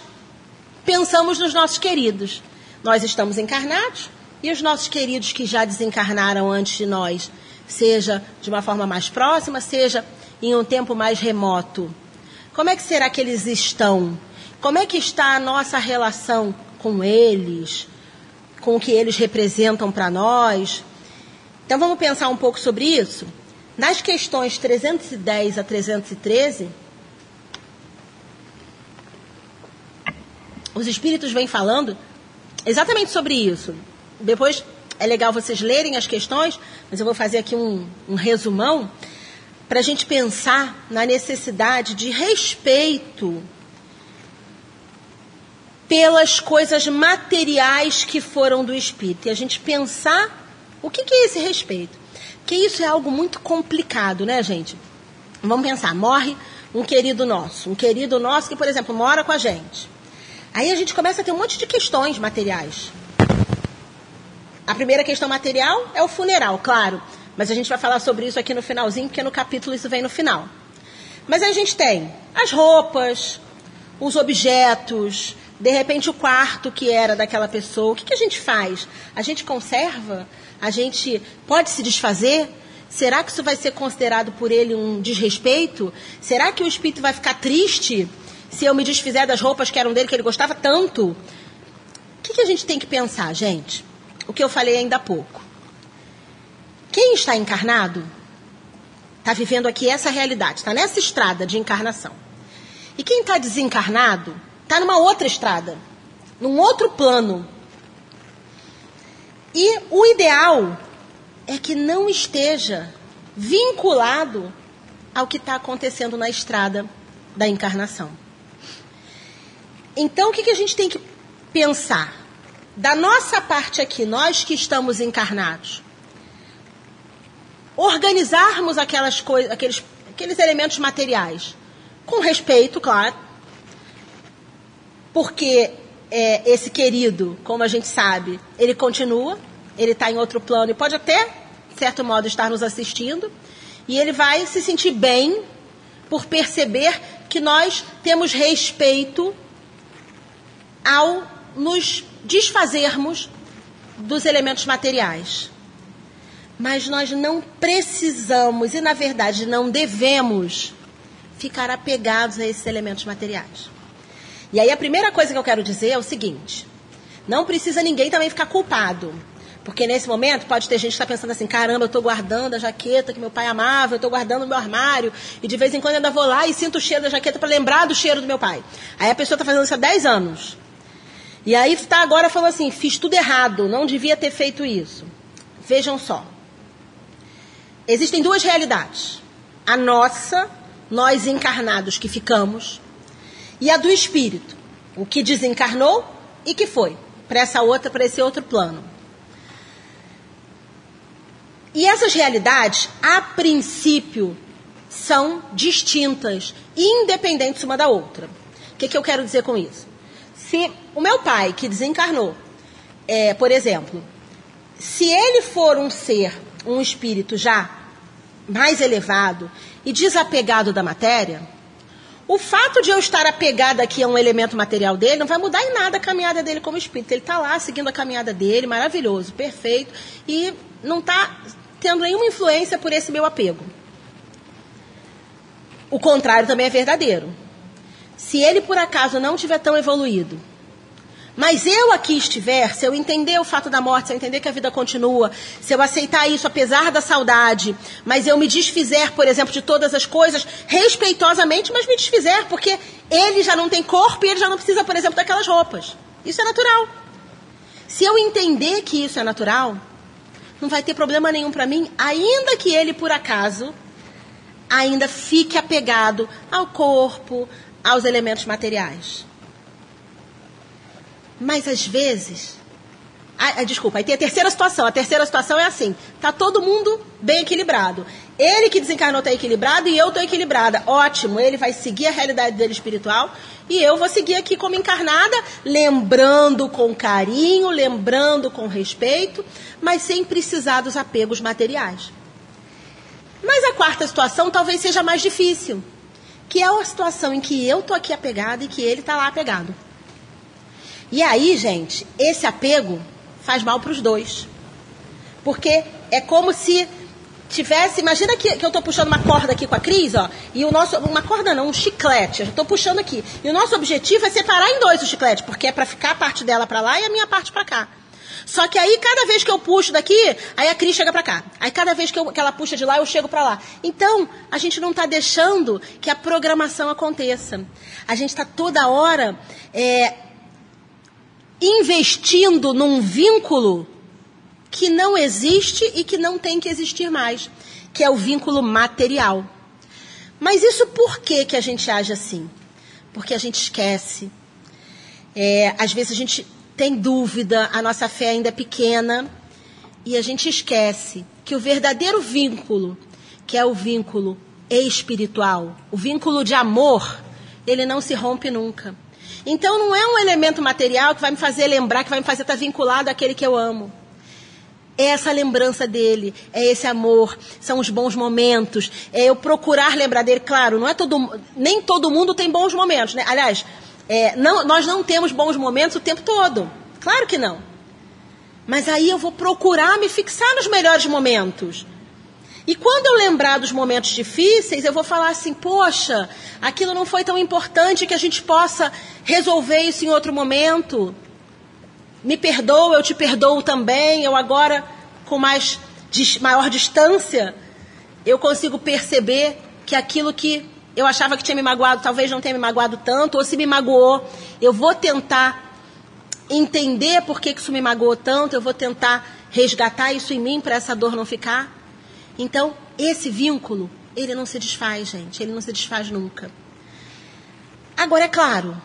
pensamos nos nossos queridos. Nós estamos encarnados e os nossos queridos que já desencarnaram antes de nós, seja de uma forma mais próxima, seja em um tempo mais remoto. Como é que será que eles estão? Como é que está a nossa relação com eles? Com o que eles representam para nós? Então vamos pensar um pouco sobre isso? Nas questões 310 a 313, os espíritos vêm falando exatamente sobre isso. Depois é legal vocês lerem as questões, mas eu vou fazer aqui um, um resumão para a gente pensar na necessidade de respeito pelas coisas materiais que foram do espírito e a gente pensar o que, que é esse respeito? Que isso é algo muito complicado, né, gente? Vamos pensar, morre um querido nosso, um querido nosso que, por exemplo, mora com a gente. Aí a gente começa a ter um monte de questões materiais. A primeira questão material é o funeral, claro. Mas a gente vai falar sobre isso aqui no finalzinho, porque no capítulo isso vem no final. Mas aí a gente tem as roupas, os objetos, de repente o quarto que era daquela pessoa. O que, que a gente faz? A gente conserva? A gente pode se desfazer? Será que isso vai ser considerado por ele um desrespeito? Será que o espírito vai ficar triste se eu me desfizer das roupas que eram dele, que ele gostava tanto? O que, que a gente tem que pensar, gente? O que eu falei ainda há pouco. Quem está encarnado está vivendo aqui essa realidade, está nessa estrada de encarnação. E quem está desencarnado está numa outra estrada, num outro plano, e o ideal é que não esteja vinculado ao que está acontecendo na estrada da encarnação. Então, o que, que a gente tem que pensar? Da nossa parte aqui, nós que estamos encarnados, organizarmos aquelas coisas, aqueles, aqueles elementos materiais, com respeito, claro, porque é, esse querido, como a gente sabe, ele continua, ele está em outro plano e pode até, de certo modo, estar nos assistindo, e ele vai se sentir bem por perceber que nós temos respeito ao nos desfazermos dos elementos materiais. Mas nós não precisamos e, na verdade, não devemos ficar apegados a esses elementos materiais. E aí a primeira coisa que eu quero dizer é o seguinte: não precisa ninguém também ficar culpado. Porque nesse momento pode ter gente que está pensando assim: caramba, eu estou guardando a jaqueta que meu pai amava, eu estou guardando no meu armário, e de vez em quando eu ainda vou lá e sinto o cheiro da jaqueta para lembrar do cheiro do meu pai. Aí a pessoa está fazendo isso há 10 anos. E aí está agora falando assim: fiz tudo errado, não devia ter feito isso. Vejam só. Existem duas realidades. A nossa, nós encarnados que ficamos, e a do espírito, o que desencarnou e que foi para essa outra, para esse outro plano. E essas realidades, a princípio, são distintas, independentes uma da outra. O que, que eu quero dizer com isso? Se o meu pai, que desencarnou, é, por exemplo, se ele for um ser, um espírito já mais elevado e desapegado da matéria, o fato de eu estar apegada aqui a um elemento material dele não vai mudar em nada a caminhada dele como espírito. Ele está lá seguindo a caminhada dele, maravilhoso, perfeito, e não está tendo nenhuma influência por esse meu apego. O contrário também é verdadeiro. Se ele por acaso não tiver tão evoluído, mas eu aqui estiver, se eu entender o fato da morte, se eu entender que a vida continua, se eu aceitar isso apesar da saudade, mas eu me desfizer, por exemplo, de todas as coisas, respeitosamente, mas me desfizer, porque ele já não tem corpo e ele já não precisa, por exemplo, daquelas roupas. Isso é natural. Se eu entender que isso é natural, não vai ter problema nenhum para mim, ainda que ele, por acaso, ainda fique apegado ao corpo, aos elementos materiais. Mas às vezes. Desculpa, aí tem a terceira situação. A terceira situação é assim: tá todo mundo bem equilibrado. Ele que desencarnou está equilibrado e eu estou equilibrada. Ótimo, ele vai seguir a realidade dele espiritual e eu vou seguir aqui como encarnada, lembrando com carinho, lembrando com respeito, mas sem precisar dos apegos materiais. Mas a quarta situação talvez seja mais difícil, que é a situação em que eu estou aqui apegada e que ele está lá apegado. E aí, gente, esse apego faz mal para os dois. Porque é como se tivesse. Imagina que, que eu estou puxando uma corda aqui com a Cris, ó. E o nosso. Uma corda não, um chiclete. Eu estou puxando aqui. E o nosso objetivo é separar em dois o chiclete, porque é para ficar a parte dela para lá e a minha parte para cá. Só que aí, cada vez que eu puxo daqui, aí a Cris chega para cá. Aí, cada vez que, eu, que, ela puxa de lá, eu chego para lá. Então, a gente não está deixando que a programação aconteça. A gente está toda hora é, investindo num vínculo que não existe e que não tem que existir mais, que é o vínculo material. Mas isso por que, que a gente age assim? Porque a gente esquece. É, às vezes a gente tem dúvida, a nossa fé ainda é pequena, e a gente esquece que o verdadeiro vínculo, que é o vínculo espiritual, o vínculo de amor, ele não se rompe nunca. Então não é um elemento material que vai me fazer lembrar, que vai me fazer estar vinculado àquele que eu amo. É essa lembrança dele, é esse amor, são os bons momentos, é eu procurar lembrar dele. Claro, não é todo, nem todo mundo tem bons momentos, né? Aliás, é, não, nós não temos bons momentos o tempo todo. Claro que não. Mas aí eu vou procurar me fixar nos melhores momentos. E quando eu lembrar dos momentos difíceis, eu vou falar assim: poxa, aquilo não foi tão importante que a gente possa resolver isso em outro momento me perdoa, eu te perdoo também, eu agora, com mais, maior distância, eu consigo perceber que aquilo que eu achava que tinha me magoado, talvez não tenha me magoado tanto, ou se me magoou, eu vou tentar entender por que isso me magoou tanto, eu vou tentar resgatar isso em mim para essa dor não ficar. Então, esse vínculo, ele não se desfaz, gente, ele não se desfaz nunca. Agora, é claro,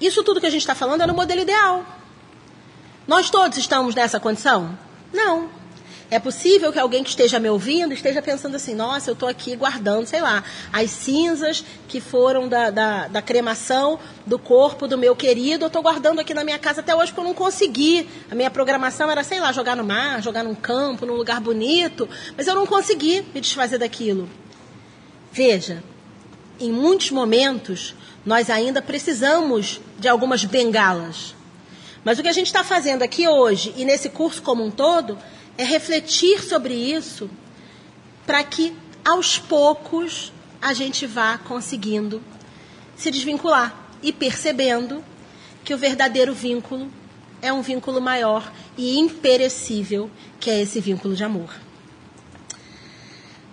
Isso tudo que a gente está falando é no modelo ideal. Nós todos estamos nessa condição? Não. É possível que alguém que esteja me ouvindo esteja pensando assim: nossa, eu estou aqui guardando, sei lá, as cinzas que foram da, da, da cremação do corpo do meu querido, eu estou guardando aqui na minha casa até hoje porque eu não consegui. A minha programação era, sei lá, jogar no mar, jogar num campo, num lugar bonito, mas eu não consegui me desfazer daquilo. Veja, em muitos momentos, nós ainda precisamos de algumas bengalas. Mas o que a gente está fazendo aqui hoje e nesse curso como um todo é refletir sobre isso para que aos poucos a gente vá conseguindo se desvincular e percebendo que o verdadeiro vínculo é um vínculo maior e imperecível, que é esse vínculo de amor.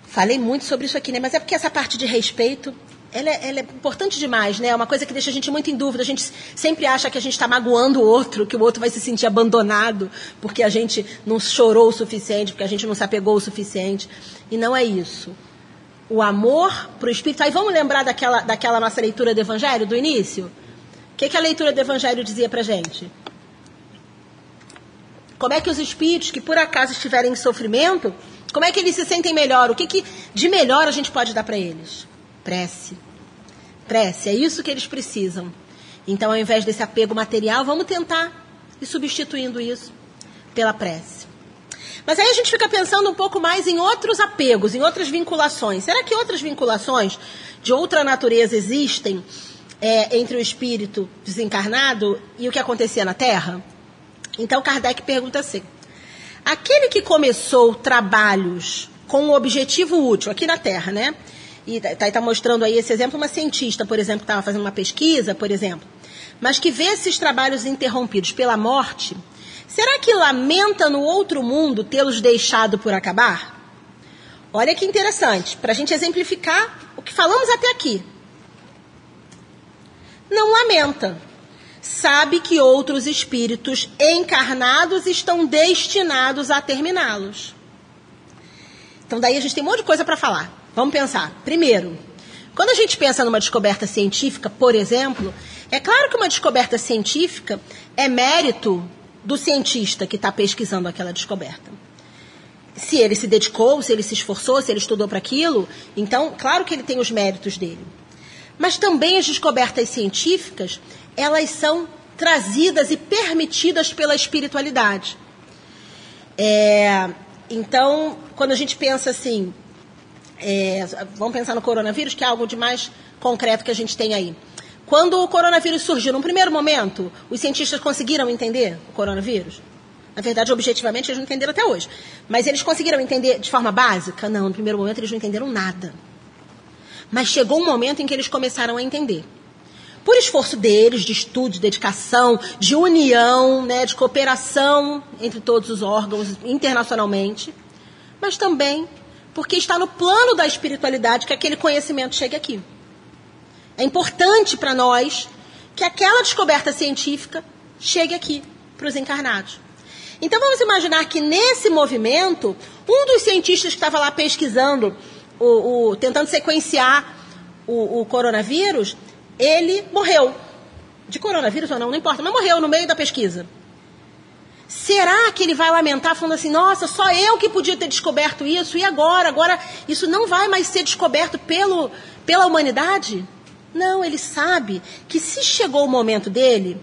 Falei muito sobre isso aqui, né? Mas é porque essa parte de respeito ela é, ela é, importante demais, né? É uma coisa que deixa a gente muito em dúvida. A gente sempre acha que a gente está magoando o outro, que o outro vai se sentir abandonado porque a gente não chorou o suficiente, porque a gente não se apegou o suficiente. E não é isso. O amor para o Espírito. Aí vamos lembrar daquela, daquela nossa leitura do Evangelho, do início? O que, que a leitura do Evangelho dizia para gente? Como é que os espíritos que por acaso estiverem em sofrimento, como é que eles se sentem melhor? O que, que de melhor a gente pode dar para eles? Prece. Prece, é isso que eles precisam. Então, ao invés desse apego material, vamos tentar ir substituindo isso pela prece. Mas aí a gente fica pensando um pouco mais em outros apegos, em outras vinculações. Será que outras vinculações de outra natureza existem é, entre o espírito desencarnado e o que acontecia na Terra? Então Kardec pergunta assim: aquele que começou trabalhos com um objetivo útil aqui na Terra, né? E está tá mostrando aí esse exemplo, uma cientista, por exemplo, que estava fazendo uma pesquisa, por exemplo, mas que vê esses trabalhos interrompidos pela morte, será que lamenta no outro mundo tê-los deixado por acabar? Olha que interessante, para a gente exemplificar o que falamos até aqui. Não lamenta. Sabe que outros espíritos encarnados estão destinados a terminá-los. Então, daí a gente tem um monte de coisa para falar. Vamos pensar. Primeiro, quando a gente pensa numa descoberta científica, por exemplo, é claro que uma descoberta científica é mérito do cientista que está pesquisando aquela descoberta. Se ele se dedicou, se ele se esforçou, se ele estudou para aquilo, então, claro que ele tem os méritos dele. Mas também as descobertas científicas, elas são trazidas e permitidas pela espiritualidade. É, então, quando a gente pensa assim, é, vamos pensar no coronavírus, que é algo de mais concreto que a gente tem aí. Quando o coronavírus surgiu, num primeiro momento, os cientistas conseguiram entender o coronavírus? Na verdade, objetivamente, eles não entenderam até hoje. Mas eles conseguiram entender de forma básica? Não, no primeiro momento eles não entenderam nada. Mas chegou um momento em que eles começaram a entender. Por esforço deles, de estudo, de dedicação, de união, né, de cooperação entre todos os órgãos internacionalmente, mas também porque está no plano da espiritualidade que aquele conhecimento chegue aqui. É importante para nós que aquela descoberta científica chegue aqui para os encarnados. Então vamos imaginar que nesse movimento, um dos cientistas que estava lá pesquisando, o, o tentando sequenciar o, o coronavírus, ele morreu. De coronavírus ou não, não importa, mas morreu no meio da pesquisa. Será que ele vai lamentar falando assim, nossa, só eu que podia ter descoberto isso, e agora? Agora isso não vai mais ser descoberto pelo, pela humanidade? Não, ele sabe que se chegou o momento dele,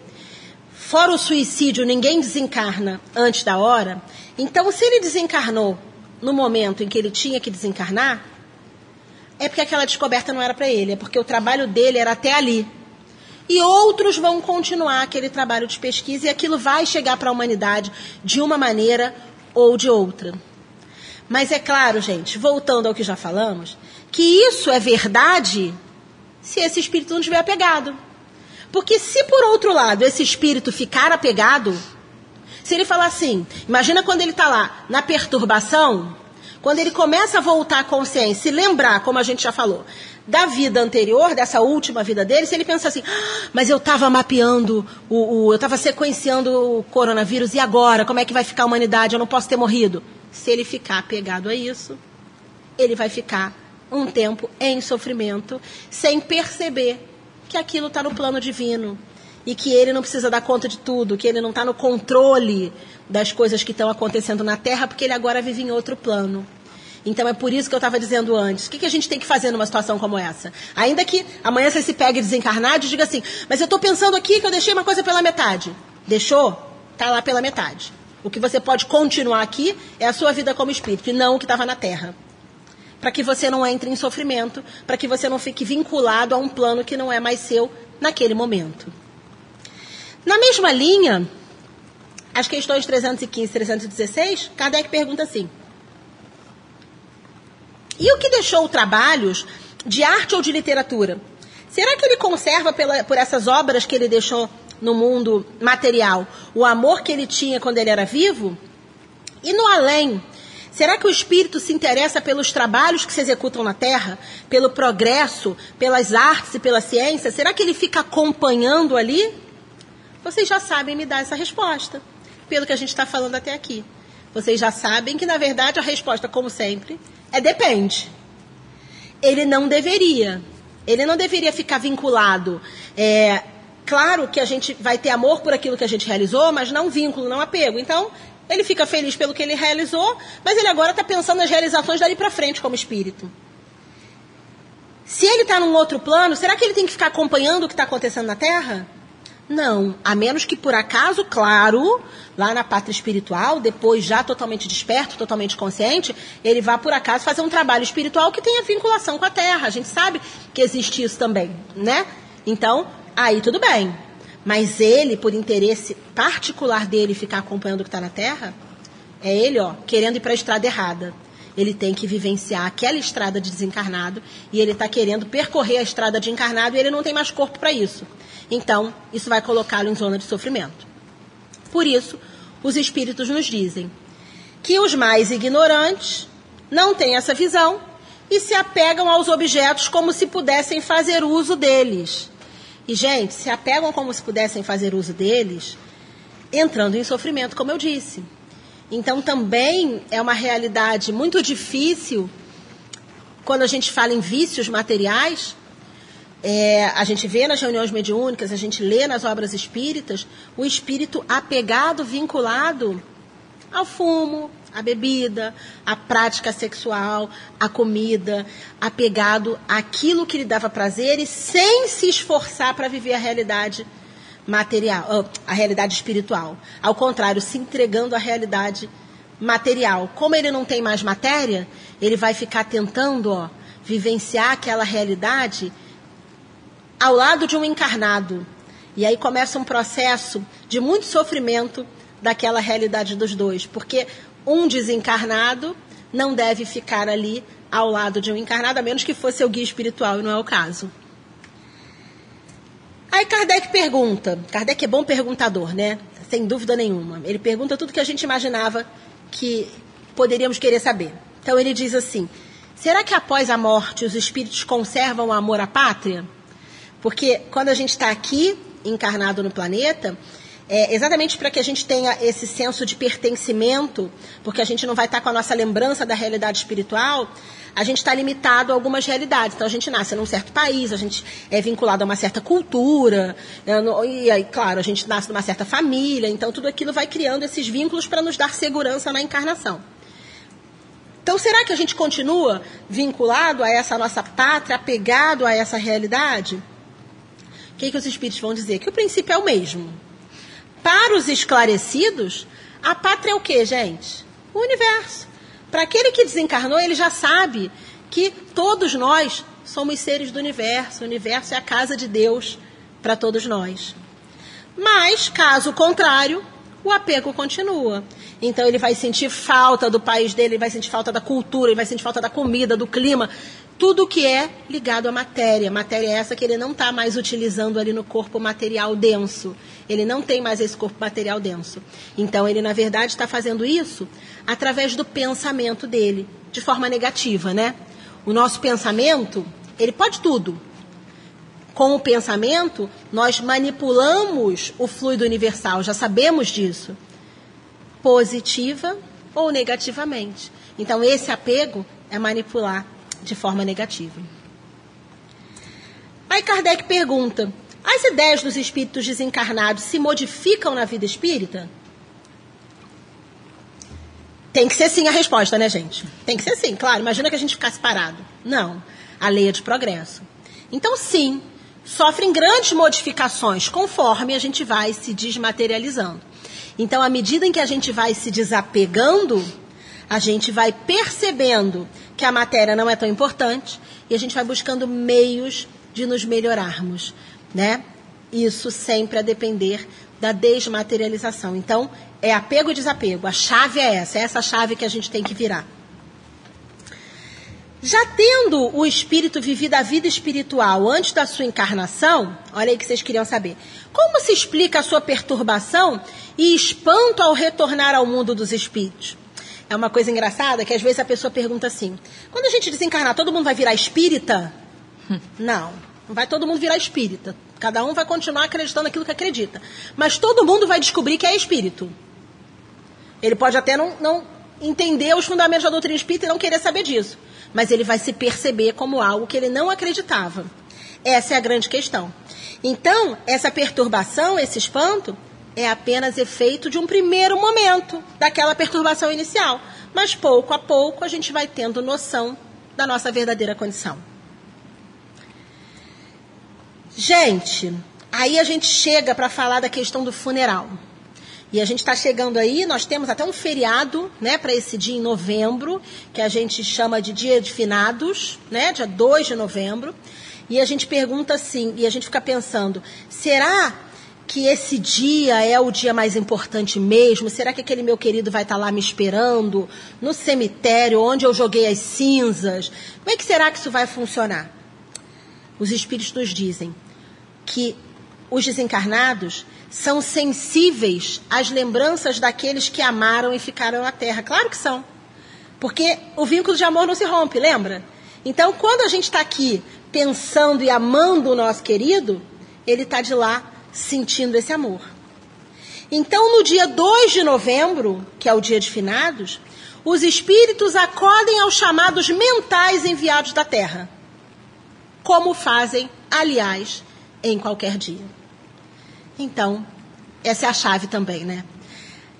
fora o suicídio, ninguém desencarna antes da hora, então se ele desencarnou no momento em que ele tinha que desencarnar, é porque aquela descoberta não era para ele, é porque o trabalho dele era até ali e outros vão continuar aquele trabalho de pesquisa e aquilo vai chegar para a humanidade de uma maneira ou de outra. Mas é claro, gente, voltando ao que já falamos, que isso é verdade se esse espírito não estiver apegado. Porque se por outro lado esse espírito ficar apegado, se ele falar assim, imagina quando ele está lá na perturbação, quando ele começa a voltar à consciência e lembrar, como a gente já falou, da vida anterior, dessa última vida dele, se ele pensa assim, ah, mas eu estava mapeando, o, o eu estava sequenciando o coronavírus, e agora? Como é que vai ficar a humanidade? Eu não posso ter morrido. Se ele ficar apegado a isso, ele vai ficar um tempo em sofrimento, sem perceber que aquilo está no plano divino e que ele não precisa dar conta de tudo, que ele não está no controle das coisas que estão acontecendo na Terra, porque ele agora vive em outro plano. Então é por isso que eu estava dizendo antes. O que, que, a gente tem que fazer numa situação como essa? Ainda que amanhã você se pegue desencarnado e diga assim, mas eu estou pensando aqui que eu deixei uma coisa pela metade. Deixou? Está lá pela metade. O que você pode continuar aqui é a sua vida como espírito, e não o que estava na Terra. Para que você não entre em sofrimento, para que você não fique vinculado a um plano que não é mais seu naquele momento. Na mesma linha, as questões 315 e 316, Kardec pergunta assim: E o que deixou trabalhos de arte ou de literatura? Será que ele conserva pela, por essas obras que ele deixou no mundo material o amor que ele tinha quando ele era vivo? E no além, será que o espírito se interessa pelos trabalhos que se executam na Terra, pelo progresso, pelas artes e pela ciência? Será que ele fica acompanhando ali? Vocês já sabem me dar essa resposta, pelo que a gente está falando até aqui. Vocês já sabem que, na verdade, a resposta, como sempre, é depende. Ele não deveria. Ele não deveria ficar vinculado. É, claro que a gente vai ter amor por aquilo que a gente realizou, mas não vínculo, não apego. Então, ele fica feliz pelo que ele realizou, mas ele agora está pensando nas realizações dali para frente como espírito. Se ele está num outro plano, será que ele tem que ficar acompanhando o que está acontecendo na Terra? Não, a menos que por acaso, claro, lá na pátria espiritual, depois já totalmente desperto, totalmente consciente, ele vá por acaso fazer um trabalho espiritual que tenha vinculação com a Terra. A gente sabe que existe isso também, né? Então, aí tudo bem. Mas ele, por interesse particular dele ficar acompanhando o que está na Terra, é ele, ó, querendo ir para a estrada errada. Ele tem que vivenciar aquela estrada de desencarnado e ele está querendo percorrer a estrada de encarnado e ele não tem mais corpo para isso. Então, isso vai colocá-lo em zona de sofrimento. Por isso, os espíritos nos dizem que os mais ignorantes não têm essa visão e se apegam aos objetos como se pudessem fazer uso deles. E, gente, se apegam como se pudessem fazer uso deles, entrando em sofrimento, como eu disse. Então, também é uma realidade muito difícil quando a gente fala em vícios materiais, é, a gente vê nas reuniões mediúnicas, a gente lê nas obras espíritas, o espírito apegado, vinculado ao fumo, à bebida, à prática sexual, à comida, apegado àquilo que lhe dava prazer e sem se esforçar para viver a realidade material, a realidade espiritual. Ao contrário, se entregando à realidade material. Como ele não tem mais matéria, ele vai ficar tentando ó, vivenciar aquela realidade ao lado de um encarnado. E aí começa um processo de muito sofrimento daquela realidade dos dois, porque um desencarnado não deve ficar ali ao lado de um encarnado, a menos que fosse seu guia espiritual, e não é o caso. Aí Kardec pergunta, Kardec é bom perguntador, né? Sem dúvida nenhuma. Ele pergunta tudo que a gente imaginava que poderíamos querer saber. Então ele diz assim: será que após a morte os espíritos conservam o amor à pátria? Porque quando a gente está aqui, encarnado no planeta, é exatamente para que a gente tenha esse senso de pertencimento, porque a gente não vai estar tá com a nossa lembrança da realidade espiritual, a gente está limitado a algumas realidades. Então a gente nasce num certo país, a gente é vinculado a uma certa cultura, né, e aí, claro, a gente nasce numa certa família, então tudo aquilo vai criando esses vínculos para nos dar segurança na encarnação. Então, será que a gente continua vinculado a essa nossa pátria, apegado a essa realidade? O que, que os espíritos vão dizer? Que o princípio é o mesmo. Para os esclarecidos, a pátria é o que, gente? O universo. Para aquele que desencarnou, ele já sabe que todos nós somos seres do universo. O universo é a casa de Deus para todos nós. Mas, caso contrário, o apego continua. Então ele vai sentir falta do país dele, ele vai sentir falta da cultura, ele vai sentir falta da comida, do clima, tudo que é ligado à matéria. Matéria é essa que ele não está mais utilizando ali no corpo material denso. Ele não tem mais esse corpo material denso. Então, ele, na verdade, está fazendo isso através do pensamento dele, de forma negativa, né? O nosso pensamento, ele pode tudo. Com o pensamento, nós manipulamos o fluido universal, já sabemos disso. Positiva ou negativamente. Então, esse apego é manipular de forma negativa. Aí Kardec pergunta: as ideias dos espíritos desencarnados se modificam na vida espírita? Tem que ser sim a resposta, né, gente? Tem que ser sim, claro. Imagina que a gente ficasse parado. Não. A lei é de progresso. Então, sim, sofrem grandes modificações conforme a gente vai se desmaterializando. Então, à medida em que a gente vai se desapegando, a gente vai percebendo que a matéria não é tão importante e a gente vai buscando meios de nos melhorarmos, né? Isso sempre a depender da desmaterialização. Então, é apego e desapego. A chave é essa, é essa chave que a gente tem que virar. Já tendo o espírito vivido a vida espiritual antes da sua encarnação, olha aí que vocês queriam saber. Como se explica a sua perturbação e espanto ao retornar ao mundo dos espíritos? É uma coisa engraçada que às vezes a pessoa pergunta assim: quando a gente desencarnar, todo mundo vai virar espírita? Não, não vai todo mundo virar espírita. Cada um vai continuar acreditando naquilo que acredita. Mas todo mundo vai descobrir que é espírito. Ele pode até não, não entender os fundamentos da doutrina espírita e não querer saber disso mas ele vai se perceber como algo que ele não acreditava. Essa é a grande questão. Então, essa perturbação, esse espanto, é apenas efeito de um primeiro momento daquela perturbação inicial. Mas pouco a pouco a gente vai tendo noção da nossa verdadeira condição. Gente, aí a gente chega para falar da questão do funeral. E a gente está chegando aí, nós temos até um feriado, né, para esse dia em novembro, que a gente chama de Dia de Finados, né, dia 2 de novembro. E a gente pergunta assim, e a gente fica pensando, será que esse dia é o dia mais importante mesmo? Será que aquele meu querido vai estar tá lá me esperando no cemitério onde eu joguei as cinzas? Como é que será que isso vai funcionar? Os espíritos nos dizem que os desencarnados são sensíveis às lembranças daqueles que amaram e ficaram na terra. Claro que são. Porque o vínculo de amor não se rompe, lembra? Então, quando a gente está aqui pensando e amando o nosso querido, ele está de lá sentindo esse amor. Então, no dia 2 de novembro, que é o dia de finados, os espíritos acodem aos chamados mentais enviados da terra, como fazem, aliás, em qualquer dia. Então, essa é a chave também, né?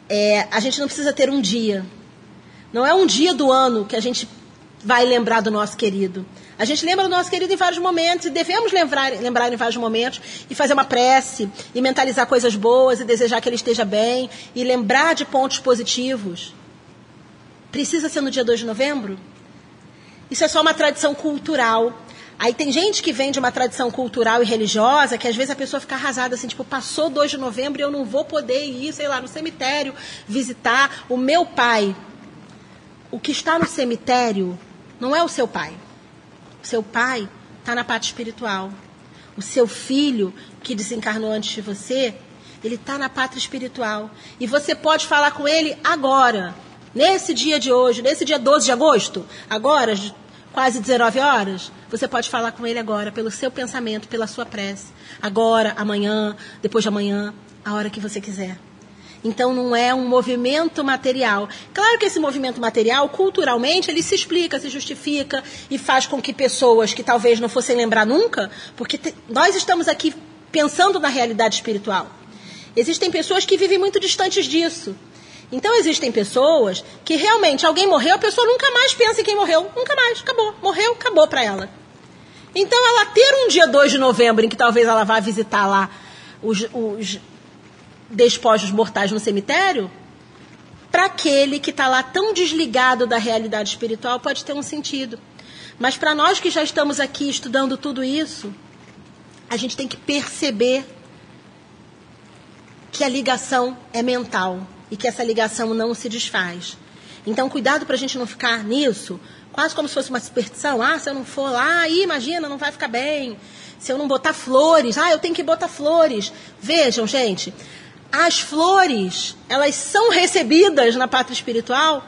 É, a gente não precisa ter um dia. Não é um dia do ano que a gente vai lembrar do nosso querido. A gente lembra do nosso querido em vários momentos e devemos lembrar, lembrar em vários momentos e fazer uma prece e mentalizar coisas boas e desejar que ele esteja bem e lembrar de pontos positivos. Precisa ser no dia 2 de novembro? Isso é só uma tradição cultural Aí tem gente que vem de uma tradição cultural e religiosa que às vezes a pessoa fica arrasada assim, tipo, passou 2 de novembro e eu não vou poder ir, sei lá, no cemitério visitar o meu pai. O que está no cemitério não é o seu pai. Seu pai está na parte espiritual. O seu filho, que desencarnou antes de você, ele está na pátria espiritual. E você pode falar com ele agora, nesse dia de hoje, nesse dia 12 de agosto, agora, quase 19 horas, você pode falar com ele agora, pelo seu pensamento, pela sua prece. Agora, amanhã, depois de amanhã, a hora que você quiser. Então não é um movimento material. Claro que esse movimento material, culturalmente, ele se explica, se justifica e faz com que pessoas que talvez não fossem lembrar nunca, porque te, nós estamos aqui pensando na realidade espiritual. Existem pessoas que vivem muito distantes disso. Então existem pessoas que realmente alguém morreu, a pessoa nunca mais pensa em quem morreu. Nunca mais, acabou. Morreu, acabou para ela. Então ela ter um dia 2 de novembro em que talvez ela vá visitar lá os, os despojos mortais no cemitério, para aquele que está lá tão desligado da realidade espiritual pode ter um sentido. Mas para nós que já estamos aqui estudando tudo isso, a gente tem que perceber que a ligação é mental e que essa ligação não se desfaz. Então, cuidado para a gente não ficar nisso, quase como se fosse uma superstição. Ah, se eu não for lá, imagina, não vai ficar bem. Se eu não botar flores, ah, eu tenho que botar flores. Vejam, gente, as flores, elas são recebidas na pátria espiritual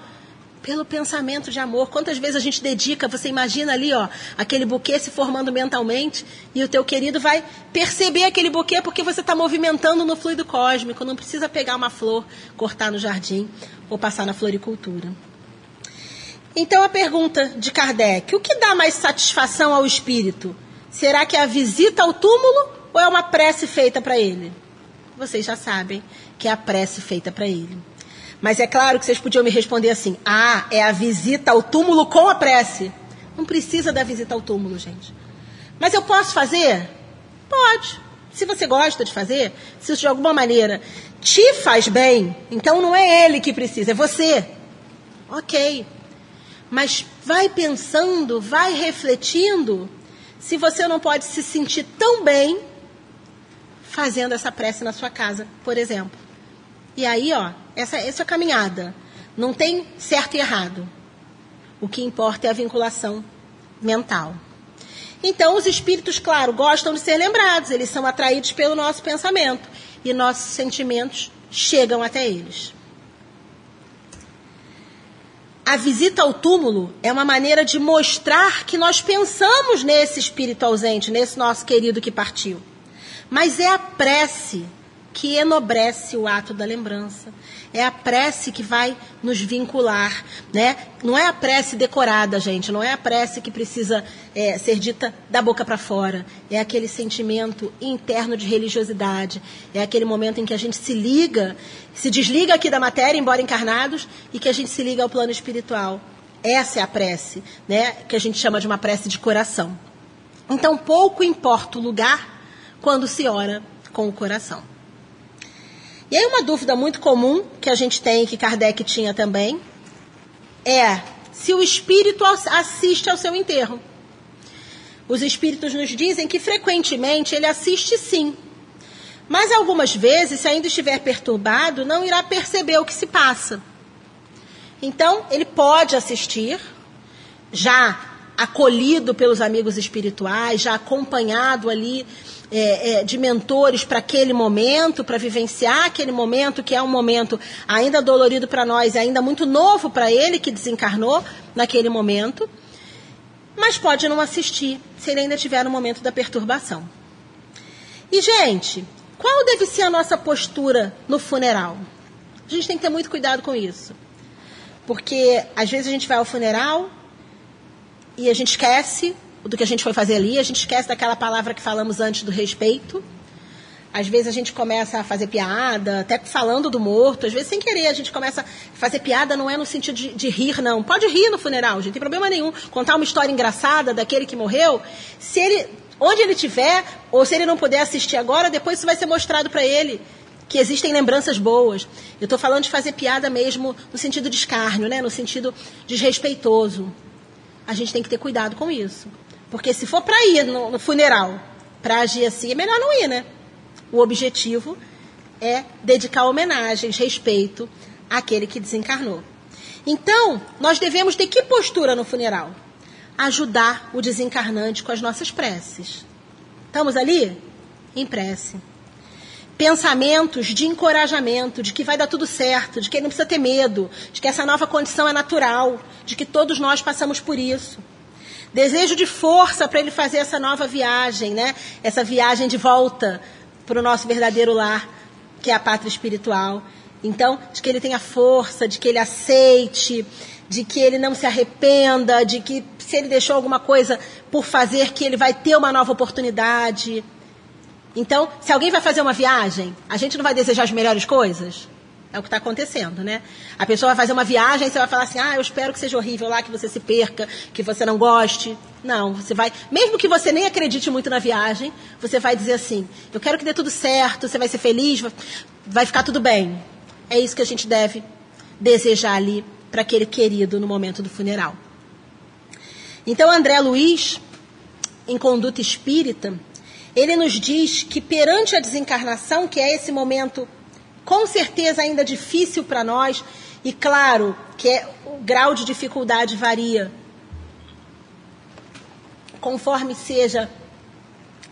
pelo pensamento de amor. Quantas vezes a gente dedica, você imagina ali, ó, aquele buquê se formando mentalmente e o teu querido vai perceber aquele buquê porque você está movimentando no fluido cósmico. Não precisa pegar uma flor, cortar no jardim ou passar na floricultura. Então a pergunta de Kardec: o que dá mais satisfação ao espírito? Será que é a visita ao túmulo ou é uma prece feita para ele? Vocês já sabem que é a prece feita para ele. Mas é claro que vocês podiam me responder assim: ah, é a visita ao túmulo com a prece. Não precisa da visita ao túmulo, gente. Mas eu posso fazer? Pode. Se você gosta de fazer, se isso de alguma maneira te faz bem, então não é ele que precisa, é você. Ok. Mas vai pensando, vai refletindo se você não pode se sentir tão bem fazendo essa prece na sua casa, por exemplo. E aí, ó, essa, essa caminhada não tem certo e errado. O que importa é a vinculação mental. Então, os espíritos, claro, gostam de ser lembrados, eles são atraídos pelo nosso pensamento e nossos sentimentos chegam até eles. A visita ao túmulo é uma maneira de mostrar que nós pensamos nesse espírito ausente, nesse nosso querido que partiu. Mas é a prece que enobrece o ato da lembrança. É a prece que vai nos vincular, né? Não é a prece decorada, gente. Não é a prece que precisa é, ser dita da boca para fora. É aquele sentimento interno de religiosidade. É aquele momento em que a gente se liga, se desliga aqui da matéria, embora encarnados, e que a gente se liga ao plano espiritual. Essa é a prece, né? Que a gente chama de uma prece de coração. Então, pouco importa o lugar quando se ora com o coração. E aí uma dúvida muito comum que a gente tem, que Kardec tinha também, é se o espírito assiste ao seu enterro. Os espíritos nos dizem que frequentemente ele assiste sim. Mas algumas vezes, se ainda estiver perturbado, não irá perceber o que se passa. Então, ele pode assistir, já acolhido pelos amigos espirituais, já acompanhado ali é, é, de mentores para aquele momento, para vivenciar aquele momento, que é um momento ainda dolorido para nós, ainda muito novo para ele que desencarnou naquele momento, mas pode não assistir se ele ainda estiver no momento da perturbação. E, gente, qual deve ser a nossa postura no funeral? A gente tem que ter muito cuidado com isso. Porque às vezes a gente vai ao funeral e a gente esquece do que a gente foi fazer ali, a gente esquece daquela palavra que falamos antes do respeito. Às vezes a gente começa a fazer piada, até falando do morto, às vezes sem querer a gente começa a fazer piada, não é no sentido de, de rir, não. Pode rir no funeral, gente, não tem problema nenhum. Contar uma história engraçada daquele que morreu, se ele, onde ele estiver, ou se ele não puder assistir agora, depois isso vai ser mostrado para ele que existem lembranças boas. Eu estou falando de fazer piada mesmo no sentido de escárnio, né? no sentido desrespeitoso. A gente tem que ter cuidado com isso. Porque se for para ir no, no funeral, para agir assim, é melhor não ir, né? O objetivo é dedicar homenagens, respeito àquele que desencarnou. Então, nós devemos ter que postura no funeral? Ajudar o desencarnante com as nossas preces. Estamos ali? Em prece. Pensamentos de encorajamento, de que vai dar tudo certo, de que ele não precisa ter medo, de que essa nova condição é natural, de que todos nós passamos por isso desejo de força para ele fazer essa nova viagem, né? Essa viagem de volta para o nosso verdadeiro lar, que é a pátria espiritual. Então, de que ele tenha força, de que ele aceite, de que ele não se arrependa, de que se ele deixou alguma coisa por fazer, que ele vai ter uma nova oportunidade. Então, se alguém vai fazer uma viagem, a gente não vai desejar as melhores coisas? É o que está acontecendo, né? A pessoa vai fazer uma viagem e você vai falar assim: ah, eu espero que seja horrível lá, que você se perca, que você não goste. Não, você vai, mesmo que você nem acredite muito na viagem, você vai dizer assim: eu quero que dê tudo certo, você vai ser feliz, vai ficar tudo bem. É isso que a gente deve desejar ali para aquele querido no momento do funeral. Então, André Luiz, em Conduta Espírita, ele nos diz que perante a desencarnação, que é esse momento com certeza ainda difícil para nós, e claro que é, o grau de dificuldade varia conforme seja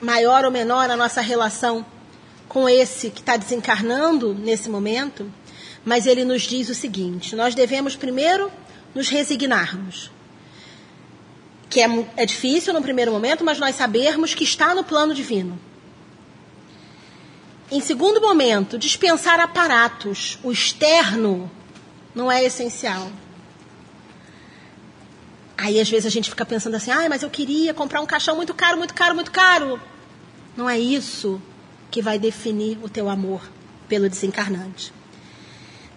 maior ou menor a nossa relação com esse que está desencarnando nesse momento, mas ele nos diz o seguinte: nós devemos primeiro nos resignarmos. Que é, é difícil no primeiro momento, mas nós sabermos que está no plano divino. Em segundo momento, dispensar aparatos. O externo não é essencial. Aí às vezes a gente fica pensando assim, ah, mas eu queria comprar um caixão muito caro, muito caro, muito caro. Não é isso que vai definir o teu amor pelo desencarnante.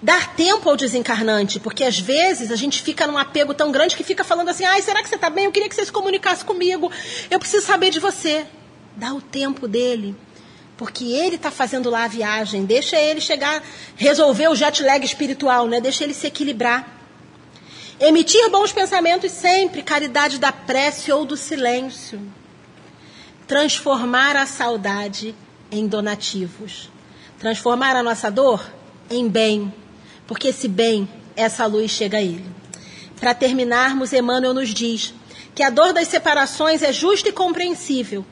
Dar tempo ao desencarnante, porque às vezes a gente fica num apego tão grande que fica falando assim: ai, será que você está bem? Eu queria que você se comunicasse comigo. Eu preciso saber de você. Dá o tempo dele, porque ele está fazendo lá a viagem. Deixa ele chegar, resolver o jet lag espiritual, né? Deixa ele se equilibrar. Emitir bons pensamentos sempre, caridade da prece ou do silêncio. Transformar a saudade em donativos. Transformar a nossa dor em bem, porque esse bem, essa luz chega a ele. Para terminarmos, Emmanuel nos diz que a dor das separações é justa e compreensível,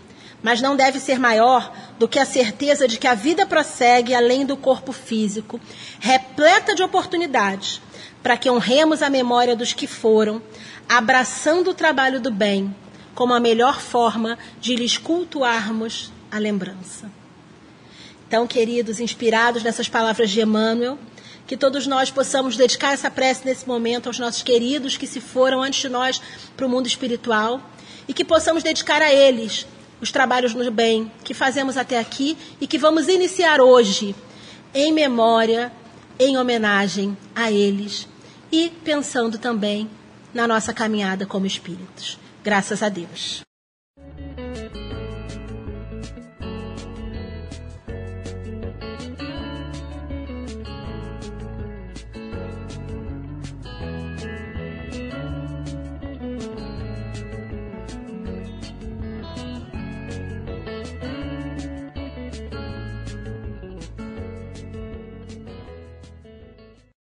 mas não deve ser maior do que a certeza de que a vida prossegue além do corpo físico, repleta de oportunidades, para que honremos a memória dos que foram, abraçando o trabalho do bem, como a melhor forma de lhes cultuarmos a lembrança. Então, queridos, inspirados nessas palavras de Emmanuel, que todos nós possamos dedicar essa prece nesse momento aos nossos queridos que se foram antes de nós para o mundo espiritual e que possamos dedicar a eles os trabalhos no bem que fazemos até aqui e que vamos iniciar hoje em memória, em homenagem a eles e pensando também na nossa caminhada como espíritos. Graças a Deus.